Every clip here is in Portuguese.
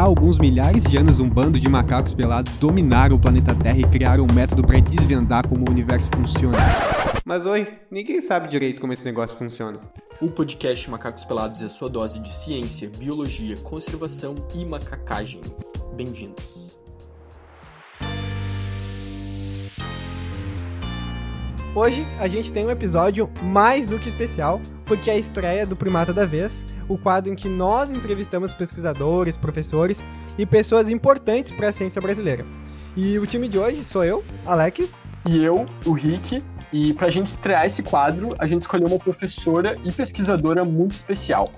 Há alguns milhares de anos, um bando de macacos pelados dominaram o planeta Terra e criaram um método para desvendar como o universo funciona. Mas oi, ninguém sabe direito como esse negócio funciona. O podcast Macacos Pelados é sua dose de ciência, biologia, conservação e macacagem. Bem-vindos. Hoje a gente tem um episódio mais do que especial, porque é a estreia do Primata da Vez, o quadro em que nós entrevistamos pesquisadores, professores e pessoas importantes para a ciência brasileira. E o time de hoje sou eu, Alex. E eu, o Rick. E para a gente estrear esse quadro, a gente escolheu uma professora e pesquisadora muito especial.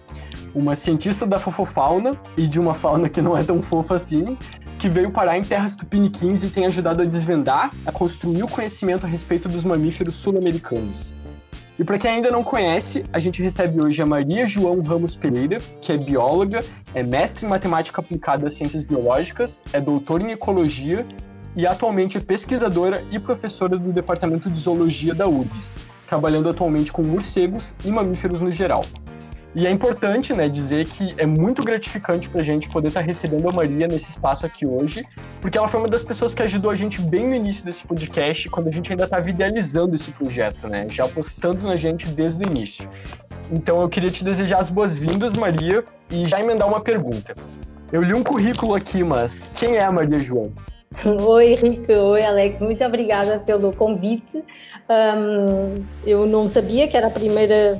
Uma cientista da fofofauna e de uma fauna que não é tão fofa assim, que veio parar em terras tupiniquins e tem ajudado a desvendar, a construir o conhecimento a respeito dos mamíferos sul-americanos. E para quem ainda não conhece, a gente recebe hoje a Maria João Ramos Pereira, que é bióloga, é mestre em matemática aplicada às ciências biológicas, é doutora em ecologia e atualmente é pesquisadora e professora do Departamento de Zoologia da URGS, trabalhando atualmente com morcegos e mamíferos no geral. E é importante, né, dizer que é muito gratificante pra gente poder estar tá recebendo a Maria nesse espaço aqui hoje, porque ela foi uma das pessoas que ajudou a gente bem no início desse podcast, quando a gente ainda estava idealizando esse projeto, né, já apostando na gente desde o início. Então eu queria te desejar as boas-vindas, Maria, e já emendar uma pergunta. Eu li um currículo aqui, mas quem é a Maria João? Oi, Rico. Oi, Alex. Muito obrigada pelo convite. Um, eu não sabia que era a primeira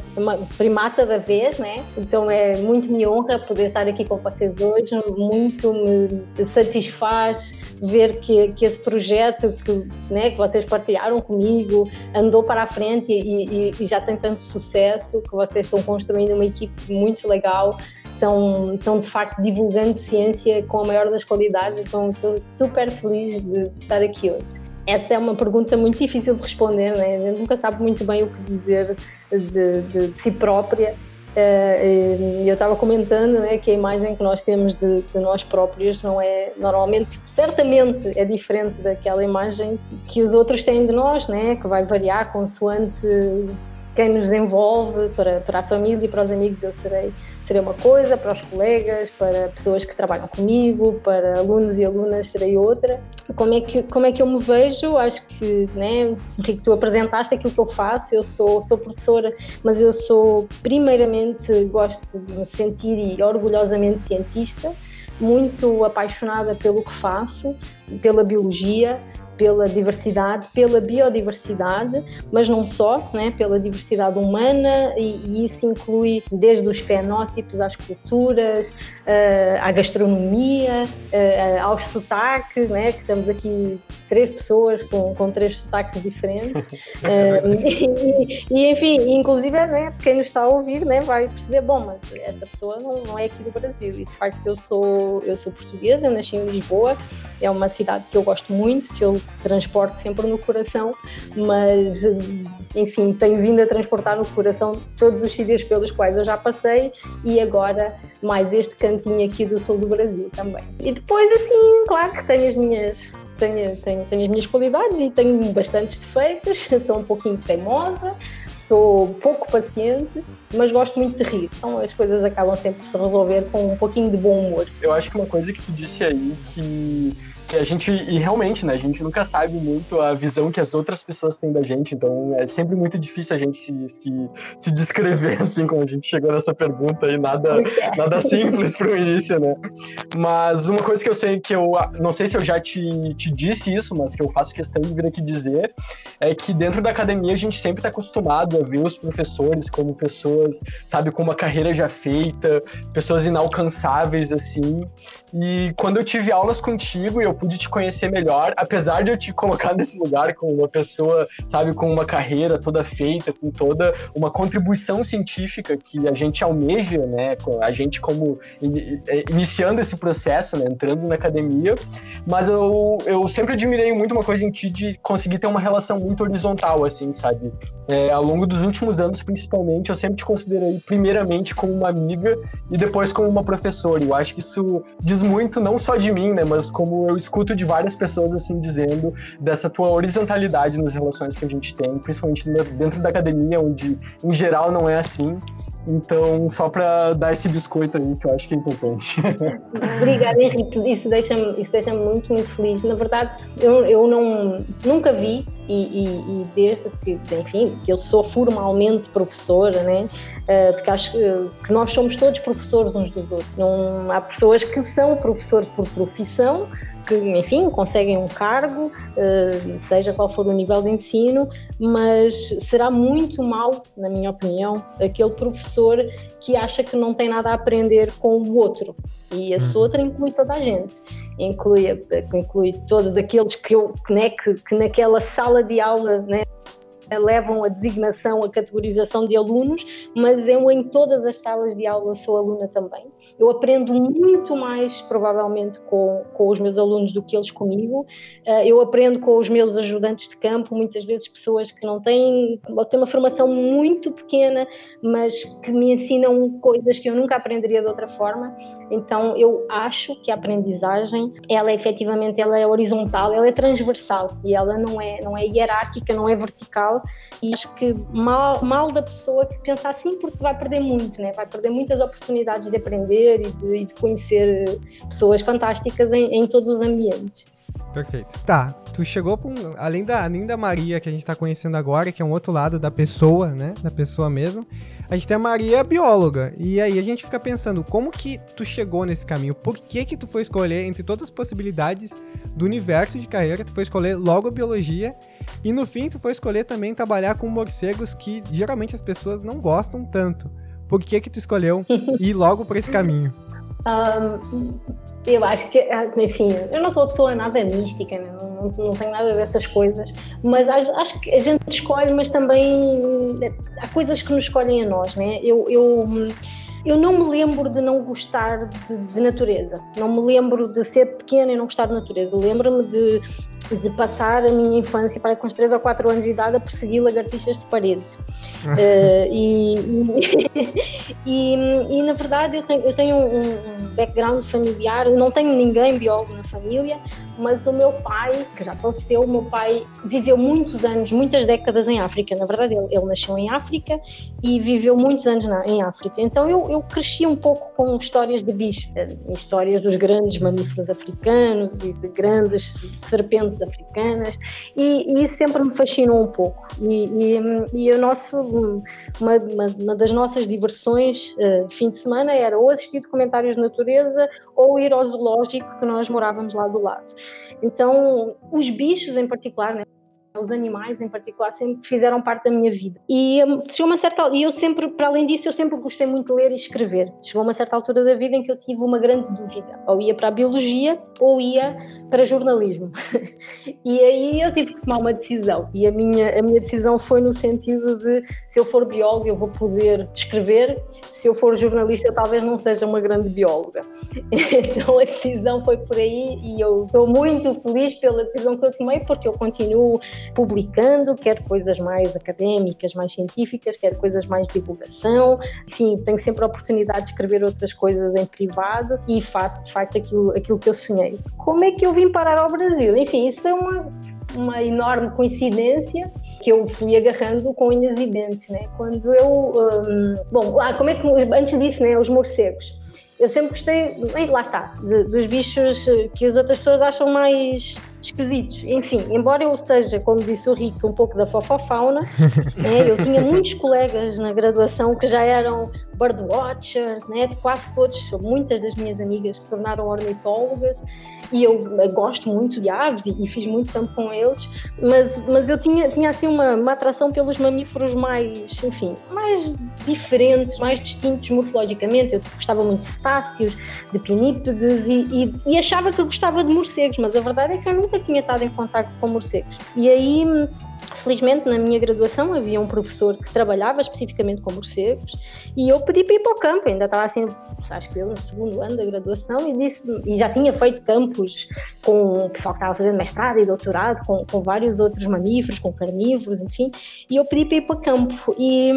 primata da vez, né? Então é muito minha honra poder estar aqui com vocês hoje. Muito me satisfaz ver que, que esse projeto que, né, que vocês partilharam comigo andou para a frente e, e, e já tem tanto sucesso, que vocês estão construindo uma equipe muito legal estão, estão de facto divulgando ciência com a maior das qualidades, então estou super feliz de estar aqui hoje. Essa é uma pergunta muito difícil de responder, né? a gente nunca sabe muito bem o que dizer de, de, de si própria. Uh, eu estava comentando né, que a imagem que nós temos de, de, nós próprios não é normalmente, certamente é diferente daquela imagem que os outros têm de nós, né, que vai variar consoante quem nos envolve, para, para a família e para os amigos eu serei, serei uma coisa, para os colegas, para pessoas que trabalham comigo, para alunos e alunas serei outra. Como é que, como é que eu me vejo? Acho que, né, Henrique, tu apresentaste aquilo que eu faço, eu sou, sou professora, mas eu sou, primeiramente, gosto de me sentir e orgulhosamente cientista, muito apaixonada pelo que faço, pela biologia, pela diversidade, pela biodiversidade, mas não só, né, pela diversidade humana, e, e isso inclui desde os fenótipos às culturas, uh, à gastronomia, uh, aos sotaques, né, que estamos aqui três pessoas com, com três sotaques diferentes. Uh, e, e, enfim, inclusive, né, quem nos está a ouvir né, vai perceber, bom, mas esta pessoa não, não é aqui do Brasil. E de facto eu sou, eu sou portuguesa, eu nasci em Lisboa, é uma cidade que eu gosto muito, que eu transporto sempre no coração, mas enfim, tenho vindo a transportar no coração todos os sítios pelos quais eu já passei e agora mais este cantinho aqui do sul do Brasil também. E depois, assim, claro que tenho as minhas tenho, tenho, tenho as minhas qualidades e tenho bastantes defeitos, sou um pouquinho teimosa, sou pouco paciente, mas gosto muito de rir. Então as coisas acabam sempre por se resolver com um pouquinho de bom humor. Eu acho que uma coisa que tu disse aí que que a gente, e realmente, né, a gente nunca sabe muito a visão que as outras pessoas têm da gente, então é sempre muito difícil a gente se, se, se descrever, assim, como a gente chegou nessa pergunta aí, nada, nada simples para o início, né. Mas uma coisa que eu sei, que eu, não sei se eu já te, te disse isso, mas que eu faço questão de vir aqui dizer, é que dentro da academia a gente sempre está acostumado a ver os professores como pessoas, sabe, com uma carreira já feita, pessoas inalcançáveis, assim, e quando eu tive aulas contigo e eu pude te conhecer melhor, apesar de eu te colocar nesse lugar com uma pessoa, sabe, com uma carreira toda feita, com toda uma contribuição científica que a gente almeja, né, a gente como é, iniciando esse processo, né, entrando na academia, mas eu, eu sempre admirei muito uma coisa em ti de conseguir ter uma relação muito horizontal, assim, sabe? É, ao longo dos últimos anos, principalmente, eu sempre te considerei primeiramente como uma amiga e depois como uma professora. Eu acho que isso diz muito, não só de mim, né, mas como eu escuto de várias pessoas assim dizendo dessa tua horizontalidade nas relações que a gente tem, principalmente dentro da academia, onde em geral não é assim. Então, só para dar esse biscoito aí, que eu acho que é importante. Obrigada, Henrique. Isso deixa-me deixa muito, muito feliz. Na verdade, eu, eu não, nunca vi, e, e, e, desde que, enfim, que eu sou formalmente professora, né? Uh, porque acho que nós somos todos professores uns dos outros. Não, há pessoas que são professor por profissão, que, enfim, conseguem um cargo, uh, seja qual for o nível de ensino, mas será muito mal, na minha opinião, aquele professor que acha que não tem nada a aprender com o outro. E esse uhum. outro inclui toda a gente. Inclui, inclui todos aqueles que, eu, né, que, que naquela sala de aula né, levam a designação, a categorização de alunos, mas eu em todas as salas de aula sou aluna também. Eu aprendo muito mais, provavelmente, com, com os meus alunos do que eles comigo. Uh, eu aprendo com os meus ajudantes de campo, muitas vezes pessoas que não têm, ou têm uma formação muito pequena, mas que me ensinam coisas que eu nunca aprenderia de outra forma. Então, eu acho que a aprendizagem, ela é, efetivamente, ela é horizontal, ela é transversal e ela não é, não é hierárquica, não é vertical. E acho que mal, mal da pessoa que pensa assim, porque vai perder muito, né? vai perder muitas oportunidades de aprender e de, e de conhecer pessoas fantásticas em, em todos os ambientes. Perfeito. Tá, tu chegou para um, além da, além da Maria que a gente tá conhecendo agora, que é um outro lado da pessoa, né, da pessoa mesmo, a gente tem a Maria bióloga. E aí a gente fica pensando, como que tu chegou nesse caminho? Por que que tu foi escolher entre todas as possibilidades do universo de carreira, tu foi escolher logo a biologia e no fim tu foi escolher também trabalhar com morcegos que geralmente as pessoas não gostam tanto. Por que que tu escolheu ir logo por esse caminho? Um, eu acho que, enfim, eu não sou uma pessoa nada mística, né? não, não, tenho nada dessas coisas, mas acho, acho, que a gente escolhe, mas também há coisas que nos escolhem a nós, né? Eu, eu, eu não me lembro de não gostar de, de natureza, não me lembro de ser pequena e não gostar de natureza, lembro-me de de passar a minha infância para com os 3 ou 4 anos de idade a perseguir lagartixas de paredes. uh, e, e, e, na verdade eu tenho, eu tenho um background familiar, não tenho ninguém biólogo na família, mas o meu pai, que já faleceu, o meu pai viveu muitos anos, muitas décadas em África. Na verdade, ele, ele nasceu em África e viveu muitos anos na, em África. Então eu, eu cresci um pouco com histórias de bichos, eh, histórias dos grandes mamíferos africanos e de grandes serpentes africanas, e, e isso sempre me fascinou um pouco. E, e, e o nosso, uma, uma, uma, das nossas diversões, uh, fim de semana, era ou assistir documentários de natureza ou ir ao zoológico que nós morávamos lá do lado. Então, os bichos em particular, né? Os animais em particular sempre fizeram parte da minha vida. E hum, chegou uma certa e eu sempre para além disso eu sempre gostei muito de ler e escrever. Chegou uma certa altura da vida em que eu tive uma grande dúvida. Ou ia para a biologia ou ia para jornalismo. E aí eu tive que tomar uma decisão. E a minha a minha decisão foi no sentido de se eu for bióloga eu vou poder escrever. Se eu for jornalista talvez não seja uma grande bióloga. Então a decisão foi por aí e eu estou muito feliz pela decisão que eu tomei porque eu continuo publicando, quer coisas mais académicas, mais científicas, quer coisas mais de divulgação. Enfim, tenho sempre a oportunidade de escrever outras coisas em privado e faço de facto aquilo, aquilo que eu sonhei. Como é que eu vim parar ao Brasil? Enfim, isso é uma, uma enorme coincidência que eu fui agarrando com unhas e dentes, né? Quando eu, um, bom, ah, como é que antes disso, né, os morcegos. Eu sempre gostei, lá está, de, dos bichos que as outras pessoas acham mais esquisitos. Enfim, embora eu seja, como disse o Rico, um pouco da fofofauna, né, eu tinha muitos colegas na graduação que já eram birdwatchers, né, quase todos, muitas das minhas amigas se tornaram ornitólogas e eu gosto muito de aves e, e, fiz muito tempo com eles, mas, mas eu tinha, tinha assim uma, uma atração pelos mamíferos mais, enfim, mais diferentes, mais distintos morfologicamente. Eu gostava muito de cetáceos, de pinípedes e, e, e achava que eu gostava de morcegos, mas a verdade é que eu nunca tinha estado em contato com morcegos. E aí Felizmente, na minha graduação havia um professor que trabalhava especificamente com morcegos e eu pedi para ir para o campo, ainda estava assim, acho que eu no segundo ano da graduação e, disse, e já tinha feito campos com o pessoal que estava fazendo mestrado e doutorado, com, com vários outros mamíferos, com carnívoros, enfim, e eu pedi para ir para o campo. E,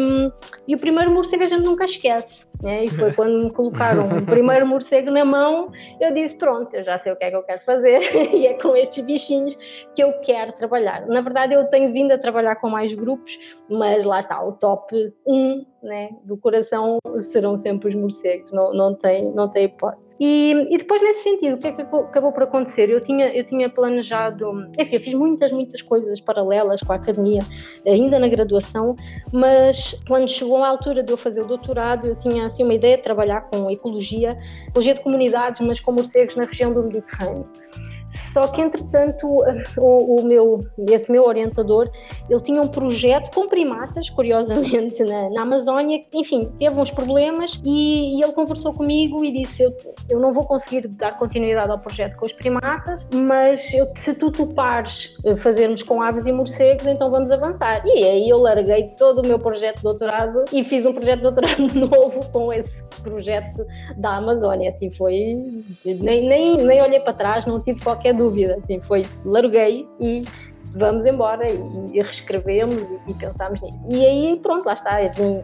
e o primeiro morcego a gente nunca esquece, né? e foi quando me colocaram o primeiro morcego na mão, eu disse, pronto, eu já sei o que é que eu quero fazer e é com estes bichinhos que eu quero trabalhar. Na verdade eu tenho vindo a trabalhar com mais grupos, mas lá está, o top 1 né, do coração serão sempre os morcegos, não, não, tem, não tem hipótese. E, e depois, nesse sentido, o que é que acabou por acontecer? Eu tinha, eu tinha planejado, enfim, eu fiz muitas, muitas coisas paralelas com a academia, ainda na graduação, mas quando chegou a altura de eu fazer o doutorado, eu tinha assim uma ideia de trabalhar com ecologia, ecologia de comunidades, mas com morcegos na região do Mediterrâneo. Só que, entretanto, o, o, meu, esse meu orientador, ele tinha um projeto com primatas, curiosamente, na, na Amazónia, enfim, teve uns problemas e, e, ele conversou comigo e disse, eu, eu não vou conseguir dar continuidade ao projeto com os primatas, mas eu, se tu topares fazermos com aves e morcegos, então vamos avançar. E aí eu larguei todo o meu projeto de doutorado e fiz um projeto de doutorado novo com esse projeto da Amazónia. Assim foi, nem, nem, nem olhei para trás, não tive qualquer qualquer dúvida. Assim, foi, larguei e vamos embora e, e reescrevemos e, e pensámos nisso. E aí, pronto, lá está, vim,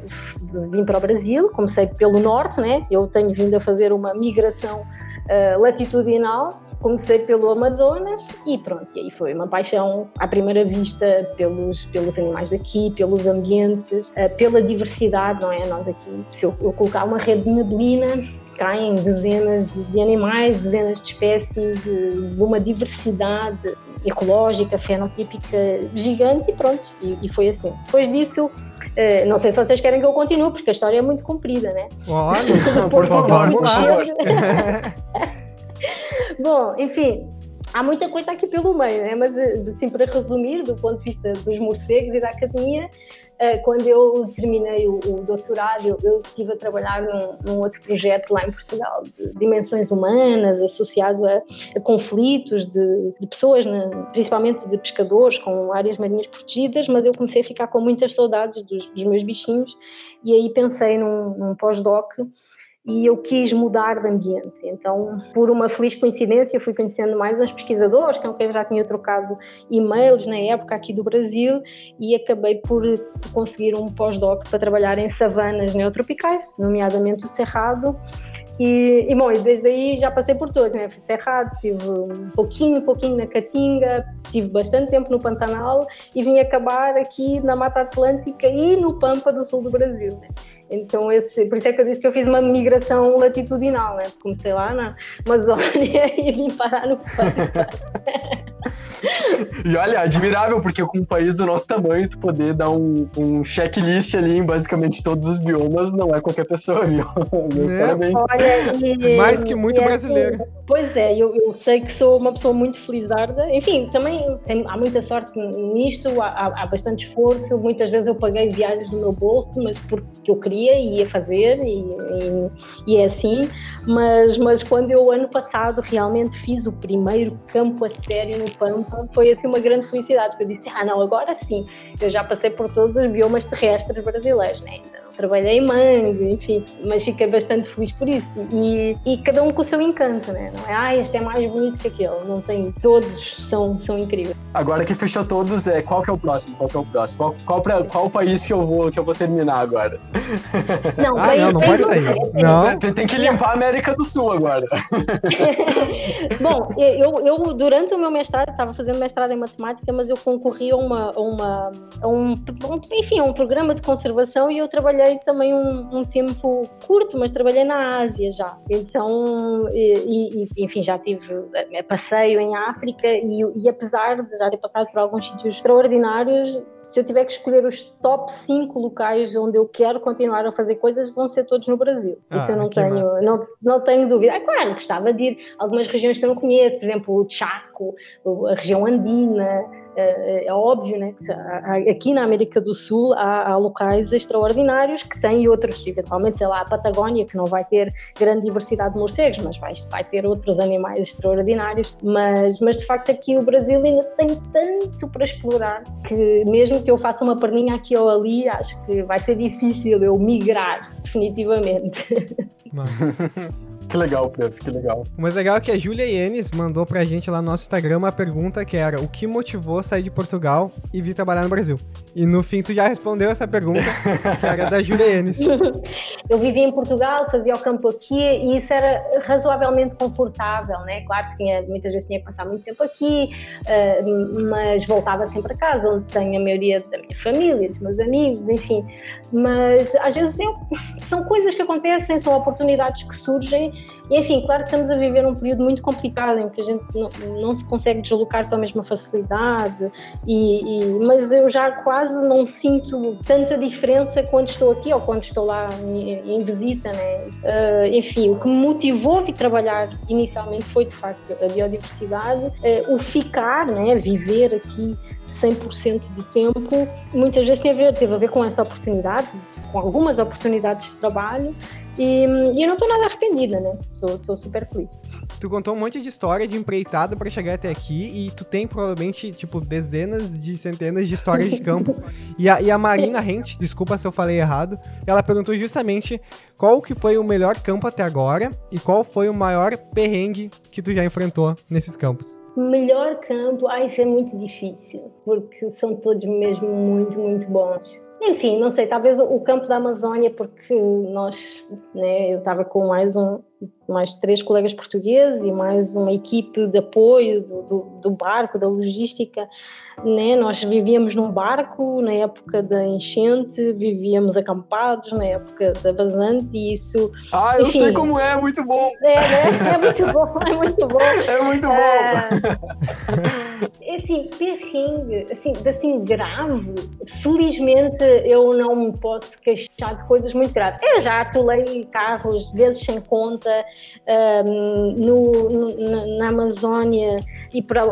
vim, para o Brasil, comecei pelo norte, né? Eu tenho vindo a fazer uma migração uh, latitudinal, comecei pelo Amazonas e pronto, e aí foi uma paixão à primeira vista pelos, pelos animais daqui, pelos ambientes, uh, pela diversidade, não é? Nós aqui, se eu, eu colocar uma rede de neblina, caem dezenas de, animais, dezenas de espécies, de, uma diversidade ecológica, fenotípica gigante e pronto, e, e foi assim. Depois disso, Uh, não sei se vocês querem que eu continue, porque a história é muito comprida, né? Olha, por favor, vamos lá. Bom, enfim, há muita coisa aqui pelo meio, né? mas assim, para resumir, do ponto de vista dos morcegos e da academia, eh, quando eu terminei o, o doutorado, eu, eu estive a trabalhar num, num, outro projeto lá em Portugal de dimensões humanas associado a, a conflitos de, de pessoas, né? principalmente de pescadores com áreas marinhas protegidas, mas eu comecei a ficar com muitas saudades dos, dos meus bichinhos e aí pensei num, num pós-doc e eu quis mudar de ambiente. Então, por uma feliz coincidência, fui conhecendo mais uns pesquisadores com quem já tinha trocado e-mails na época aqui do Brasil e acabei por conseguir um pós-doc para trabalhar em savanas neotropicais, nomeadamente o Cerrado. E, e, bom, desde aí já passei por todos, né? Fui Cerrado, estive um pouquinho, um pouquinho na Caatinga, tive bastante tempo no Pantanal e vim acabar aqui na Mata Atlântica e no Pampa do sul do Brasil, né? Então, esse, por isso é que eu disse que eu fiz uma migração latitudinal, né? Comecei lá na Amazônia e vim parar no Pampa. e olha, admirável, porque com um país do nosso tamanho, tu poder dar um, um checklist ali em basicamente todos os biomas, não é qualquer pessoa, viu? Meus é. parabéns. Olha, e, Mais que muito brasileiro. Assim, pois é, eu, eu, sei que sou uma pessoa muito felizarda. Enfim, também tem, há muita sorte nisto, há, há, bastante esforço. Muitas vezes eu paguei viagens no meu bolso, mas porque eu queria e ia fazer, e, e, e é assim. Mas, mas quando eu, ano passado, realmente fiz o primeiro campo a sério no Pampa, foi assim uma grande felicidade, porque eu disse: ah, não, agora sim, eu já passei por todos os biomas terrestres brasileiros, né? Trabalhei em mangue, enfim, mas fiquei bastante feliz por isso. E, e cada um com o seu encanto, né? Não é, ah, este é mais bonito que aquele, não tem, todos são, são incríveis. Agora que fechou todos, é, qual que é o próximo? Qual que é o próximo? Qual, qual, pra, qual país que eu vou, que eu vou terminar agora? Não, ah, não, não pode sair. Não. Tem, tem que limpar a América do Sul agora. Bom, eu, eu durante o meu mestrado, estava fazendo mestrado em matemática, mas eu concorri a uma, uma a um, enfim, a um programa de conservação e eu trabalhei trabalhei também um, um, tempo curto, mas trabalhei na Ásia já. Então, e, e, enfim, já tive eh, passeio em África e, e apesar de já ter passado por alguns sítios extraordinários, se eu tiver que escolher os top 5 locais onde eu quero continuar a fazer coisas, vão ser todos no Brasil. Ah, Isso eu não tenho, não, não tenho dúvida. É claro, gostava de ir a algumas regiões que eu não conheço, por exemplo, o Chaco, a região andina, é, é, óbvio né, aqui na América do Sul há, há, locais extraordinários que têm outros, eventualmente, sei lá, a Patagónia, que não vai ter grande diversidade de morcegos, mas vai, vai ter outros animais extraordinários. Mas, mas de facto aqui o Brasil ainda tem tanto para explorar que mesmo que eu faça uma perninha aqui ou ali, acho que vai ser difícil eu migrar definitivamente. Que legal, Preto, que legal. O mais legal é que a Júlia Ienes mandou pra gente lá no nosso Instagram uma pergunta que era o que motivou sair de Portugal e vir trabalhar no Brasil? E no fim tu já respondeu essa pergunta, que era da Júlia Ienes. Eu vivia em Portugal, fazia o campo aqui e isso era razoavelmente confortável, né? Claro que tinha, muitas vezes tinha que passar muito tempo aqui, uh, mas voltava sempre a casa, onde tenho a maioria da minha família, dos meus amigos, enfim. Mas às vezes eu, são coisas que acontecem, são oportunidades que surgem e enfim, claro que estamos a viver um período muito complicado em que a gente não, não se consegue deslocar com a mesma facilidade, e, e, mas eu já quase não sinto tanta diferença quando estou aqui ou quando estou lá em, em visita, né? Uh, enfim, o que me motivou a vir trabalhar inicialmente foi de facto a biodiversidade, uh, o ficar, né? Viver aqui 100% do tempo, muitas vezes tem a ver, teve a ver com essa oportunidade, com algumas oportunidades de trabalho e, e eu não estou nada arrependida, né? Estou super feliz. Tu contou um monte de história de empreitada para chegar até aqui e tu tem provavelmente, tipo, dezenas de centenas de histórias de campo. e, a, e a Marina Rente, desculpa se eu falei errado, ela perguntou justamente qual que foi o melhor campo até agora e qual foi o maior perrengue que tu já enfrentou nesses campos. Melhor campo, ah, isso é muito difícil, porque são todos mesmo muito, muito bons. Enfim, não sei, talvez o campo da Amazônia, porque nós, né, eu estava com mais um, mais três colegas portugueses e mais uma equipe de apoio do, do, do, barco, da logística. Né? Nós vivíamos num barco na época da enchente, vivíamos acampados na época da vazante e isso. Ah, eu enfim, sei como é, muito bom! É, né? é muito bom, é muito bom. É muito bom! É, assim, perrengue, assim, assim, grave, felizmente eu não me posso queixar de coisas muito graves. Eu já atolei carros vezes sem conta um, no, no, na Amazónia e, para,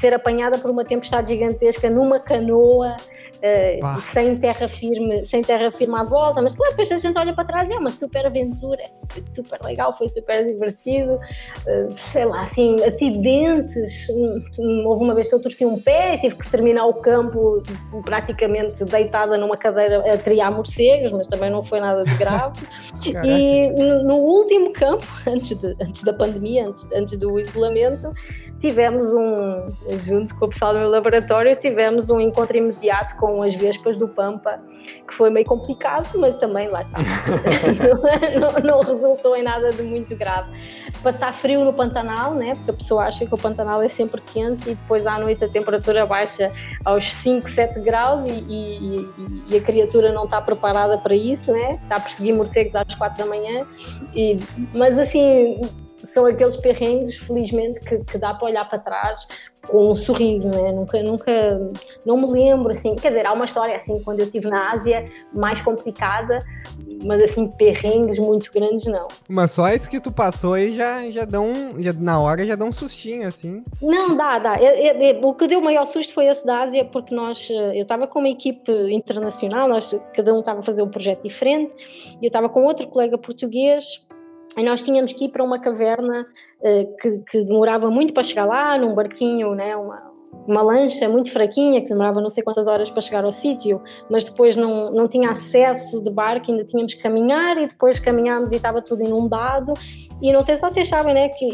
ser apanhada por uma tempestade gigantesca numa canoa uh, sem terra firme, sem terra firme à volta, mas claro, depois a gente olha para trás é uma super aventura, foi super legal, foi super divertido, uh, sei lá, assim, acidentes, hum, houve uma vez que eu torci um pé, tive que terminar o campo praticamente deitada numa cadeira a triar morcegos, mas também não foi nada de grave. e no, no, último campo, antes, de, antes da pandemia, antes, antes do isolamento, tivemos um, junto com o pessoal do meu laboratório, tivemos um encontro imediato com as vespas do Pampa, que foi meio complicado, mas também lá está. não, não, resultou em nada de muito grave. Passar frio no Pantanal, né? porque a pessoa acha que o Pantanal é sempre quente e depois à noite a temperatura baixa aos 5, 7 graus e, e, e a criatura não está preparada para isso, né? está a perseguir morcegos às 4 da manhã. E, mas assim, são aqueles perrengues, felizmente, que, que dá para olhar para trás com um sorriso, né? Nunca, nunca, não me lembro, assim, quer dizer, há uma história, assim, quando eu estive na Ásia, mais complicada, mas, assim, perrengues muito grandes, não. Mas só isso que tu passou aí já, já dão, já, na hora já dá um sustinho, assim. Não, dá, dá. É, é, o que deu o maior susto foi esse da Ásia, porque nós, eu estava com uma equipe internacional, nós, cada um estava a fazer um projeto diferente, e eu estava com outro colega português, e nós tínhamos que ir para uma caverna uh, que, que, demorava muito para chegar lá, num barquinho, né, uma, uma lancha muito fraquinha, que demorava não sei quantas horas para chegar ao sítio, mas depois não, não tinha acesso de barco, ainda tínhamos que caminhar e depois caminhámos e estava tudo inundado. E não sei se vocês sabem, né, que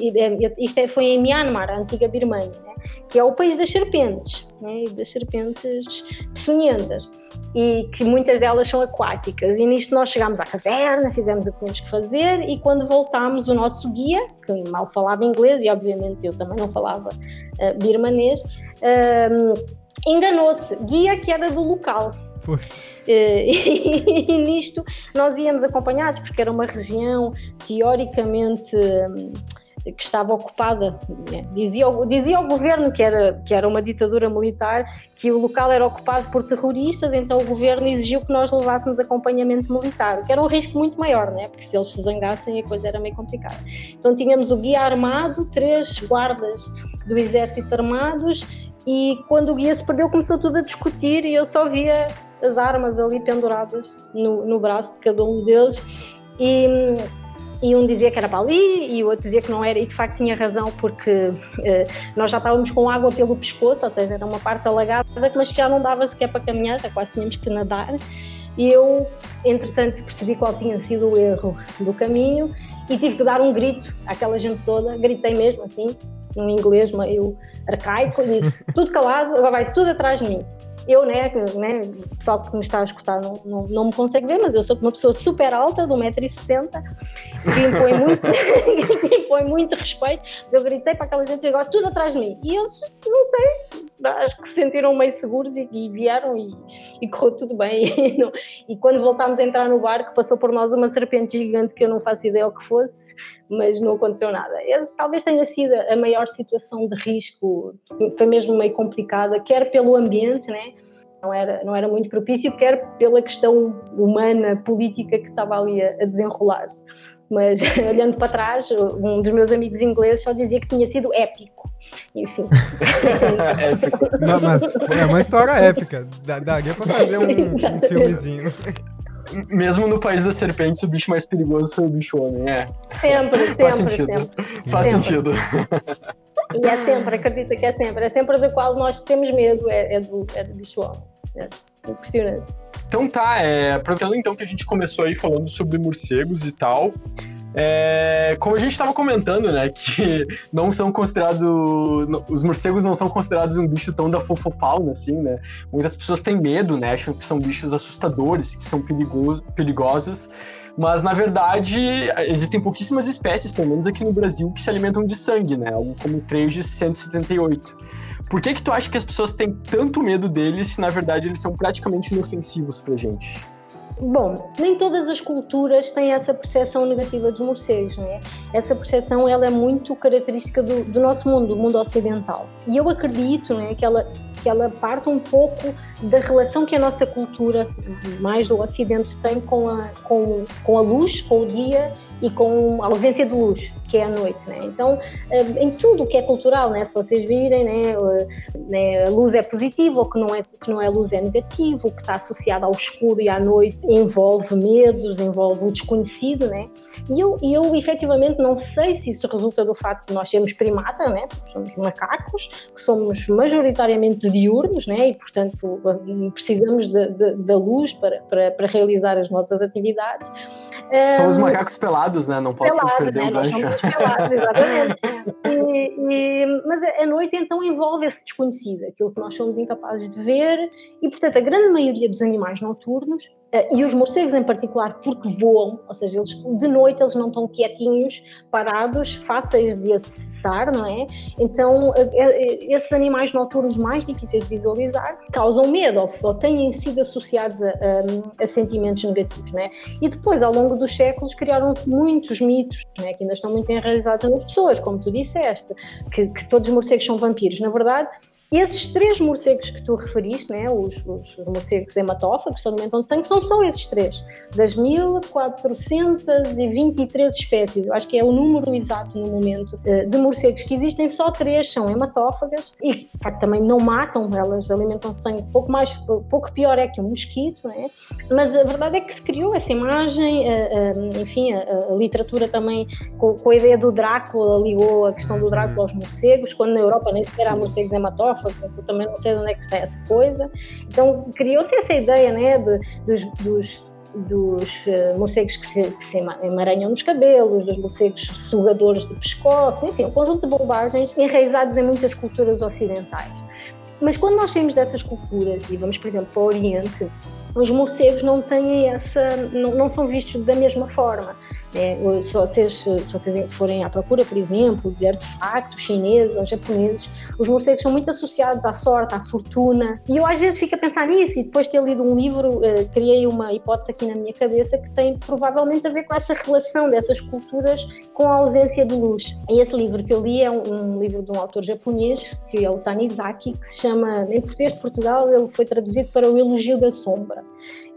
isto é, foi em Myanmar, a antiga Birmania, né, que é o país das serpentes, né, das serpentes peçonhentas. E que muitas delas são aquáticas. E nisto nós chegámos à caverna, fizemos o que tínhamos que fazer. E quando voltámos o nosso guia, que mal falava inglês e obviamente eu também não falava uh, birmanês, uh, enganou-se, guia que era do local. Uh, e, e, nisto nós íamos acompanhados porque era uma região teoricamente que estava ocupada. Dizia, dizia ao governo que era, que era uma ditadura militar, que o local era ocupado por terroristas, então o governo exigiu que nós levássemos acompanhamento militar, o que era um risco muito maior, né? porque se eles se zangassem a coisa era meio complicada. Então tínhamos o guia armado, três guardas do exército armados, e quando o guia se perdeu começou tudo a discutir e eu só via as armas ali penduradas no, no braço de cada um deles. E e um dizia que era para ali e o outro dizia que não era, e de facto tinha razão, porque eh, nós já estávamos com água pelo pescoço, ou seja, era uma parte alagada, mas já não dava sequer para caminhar, já quase tínhamos que nadar. e eu, entretanto, percebi qual tinha sido o erro do caminho e tive que dar um grito àquela gente toda, gritei mesmo assim, num inglês meio arcaico, disse tudo calado, agora vai tudo atrás de mim eu, né, né, o pessoal que me está a escutar não, não, não me consegue ver, mas eu sou uma pessoa super alta, de 1,60m, que impõe muito, que impõe muito respeito. Mas eu gritei para aquela gente agora tudo atrás de mim. E eles, não sei, acho que se sentiram meio seguros e, e vieram e, e, correu tudo bem. E, não, e, quando voltámos a entrar no barco, passou por nós uma serpente gigante que eu não faço ideia o que fosse, mas não aconteceu nada. Essa talvez tenha sido a maior situação de risco, foi mesmo meio complicada, quer pelo ambiente, né? Não era, não era muito propício, quer pela questão humana, política que estava ali a, a desenrolar-se. Mas olhando para trás, um dos meus amigos ingleses só dizia que tinha sido épico. Enfim. Não, mas é uma história épica. Daria para fazer um, um filmezinho. Mesmo no país das serpentes, o bicho mais perigoso foi o bicho homem, é. Sempre, sempre. Faz sentido. Sempre. Faz sempre. sentido. E é sempre, acredita que é sempre. É sempre do qual nós temos medo, é, é do, é do bicho homem. É impressionante. Então tá, é, aproveitando então que a gente começou aí falando sobre morcegos e tal, é, como a gente estava comentando, né, que não são considerados, os morcegos não são considerados um bicho tão da fofofauna, assim, né? Muitas pessoas têm medo, né, acham que são bichos assustadores, que são perigosos, perigosos, mas na verdade existem pouquíssimas espécies, pelo menos aqui no Brasil, que se alimentam de sangue, né, algo como 3 de 178. Por que que tu acha que as pessoas têm tanto medo deles se na verdade eles são praticamente inofensivos pra gente? Bom, nem todas as culturas têm essa percepção negativa dos morcegos, não é? Essa percepção ela é muito característica do, do nosso mundo, do mundo ocidental. E eu acredito não é, que, ela, que ela parte um pouco da relação que a nossa cultura, mais do Ocidente, tem com a, com, com a luz, com o dia e com a ausência de luz que é a noite, né? Então, eh, em tudo o que é cultural, né? Se vocês virem, né? né? A luz é positiva, o que não é, que não é luz é negativo, o que está associado ao escuro e à noite envolve medos, envolve o desconhecido, né? E eu, eu efetivamente não sei se isso resulta do facto de nós sermos primata, né? Somos macacos, que somos majoritariamente diurnos, né? E, portanto, precisamos da luz para, para, para realizar as nossas atividades. São os macacos pelados, né? Não posso perder né? o gancho pelados, exatamente. E, e, mas a noite então envolve esse desconhecido, aquilo que nós somos incapazes de ver, e portanto a grande maioria dos animais noturnos e os morcegos em particular, porque voam, ou seja, eles, de noite eles não estão quietinhos, parados, fáceis de acessar, não é? Então, uh, esses animais noturnos mais difíceis de visualizar causam medo ou, têm sido associados a, a, a, sentimentos negativos, não é? E depois, ao longo dos séculos, criaram muitos mitos, é? Que ainda estão muito enraizados nas pessoas, como tu disseste, que, que todos os morcegos são vampiros. Na verdade, esses três morcegos que tu referiste, né, os, os, os morcegos hematófagos, que se alimentam de sangue, são só esses três. Das 1423 espécies, eu acho que é o número exato no momento eh, de morcegos que existem, só três são hematófagas e, de facto, também não matam, elas alimentam sangue. Pouco mais, pouco pior é que um mosquito, né? Mas a verdade é que se criou essa imagem, eh, eh, enfim, a, literatura também, com, com, a ideia do Drácula, ligou a questão do Drácula aos morcegos, quando na Europa nem sequer há morcegos hematófagos eu também não sei de onde é que sai essa coisa. Então criou-se essa ideia né, de, dos, dos dos uh, morcegos que se, que se, emaranham nos cabelos, dos morcegos sugadores do pescoço, enfim, um conjunto de bobagens enraizados em muitas culturas ocidentais. Mas quando nós saímos dessas culturas e vamos, por exemplo, para o Oriente, os morcegos não têm essa, não, não são vistos da mesma forma. É, se, vocês, se vocês forem à procura, por exemplo, de artefactos chineses ou japoneses, os morcegos são muito associados à sorte, à fortuna. E eu às vezes fico a pensar nisso e depois de ter lido um livro, uh, criei uma hipótese aqui na minha cabeça que tem provavelmente a ver com essa relação dessas culturas com a ausência de luz. E esse livro que eu li é um, um livro de um autor japonês, que é o Tanizaki, que se chama, em português de Portugal, ele foi traduzido para o Elogio da Sombra.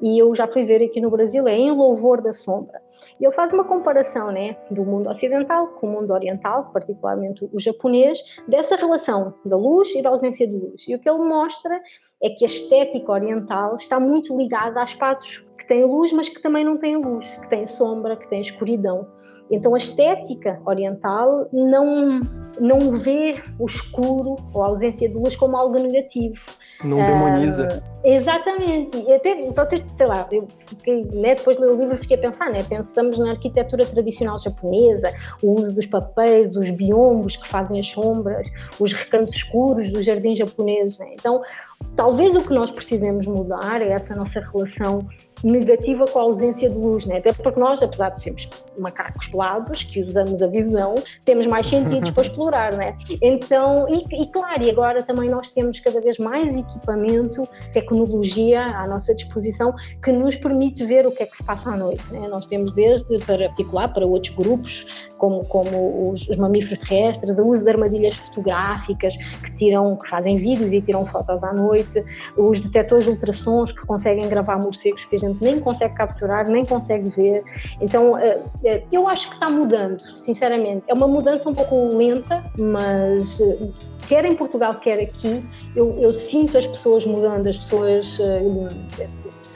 E eu já fui ver aqui no Brasil, é Em Louvor da Sombra. E ele faz uma comparação né, do mundo ocidental com o mundo oriental, particularmente o japonês, dessa relação da luz e da ausência de luz. E o que ele mostra é que a estética oriental está muito ligada a espaços que têm luz, mas que também não têm luz, que têm sombra, que têm escuridão. Então a estética oriental não, não vê o escuro ou a ausência de luz como algo negativo Não demoniza. Uh, exatamente. E até, vocês, sei lá, eu fiquei, né, depois de ler o livro fiquei a pensar, né, pensamos na arquitetura tradicional japonesa, o uso dos papéis, os biombos que fazem as sombras, os recantos escuros do jardim japonês. Né? Então, talvez o que nós precisemos mudar é essa nossa relação negativa com a ausência de luz, né? até porque nós, apesar de sermos macacos pelados, que usamos a visão, temos mais sentidos para explorar, né? Então, e, e, claro, e agora também nós temos cada vez mais equipamento, tecnologia à nossa disposição que nos permite ver o que é que se passa à noite, né? Nós temos desde, para particular, para outros grupos, como, como os, os mamíferos terrestres, o uso de armadilhas fotográficas que tiram, que fazem vídeos e tiram fotos à noite, os detectores de ultrassons que conseguem gravar morcegos que a gente nem consegue capturar, nem consegue ver. Então, eh, eh, eu acho que está mudando, sinceramente. É uma mudança um pouco lenta, mas eh, quer em Portugal, quer aqui, eu, eu sinto as pessoas mudando, as pessoas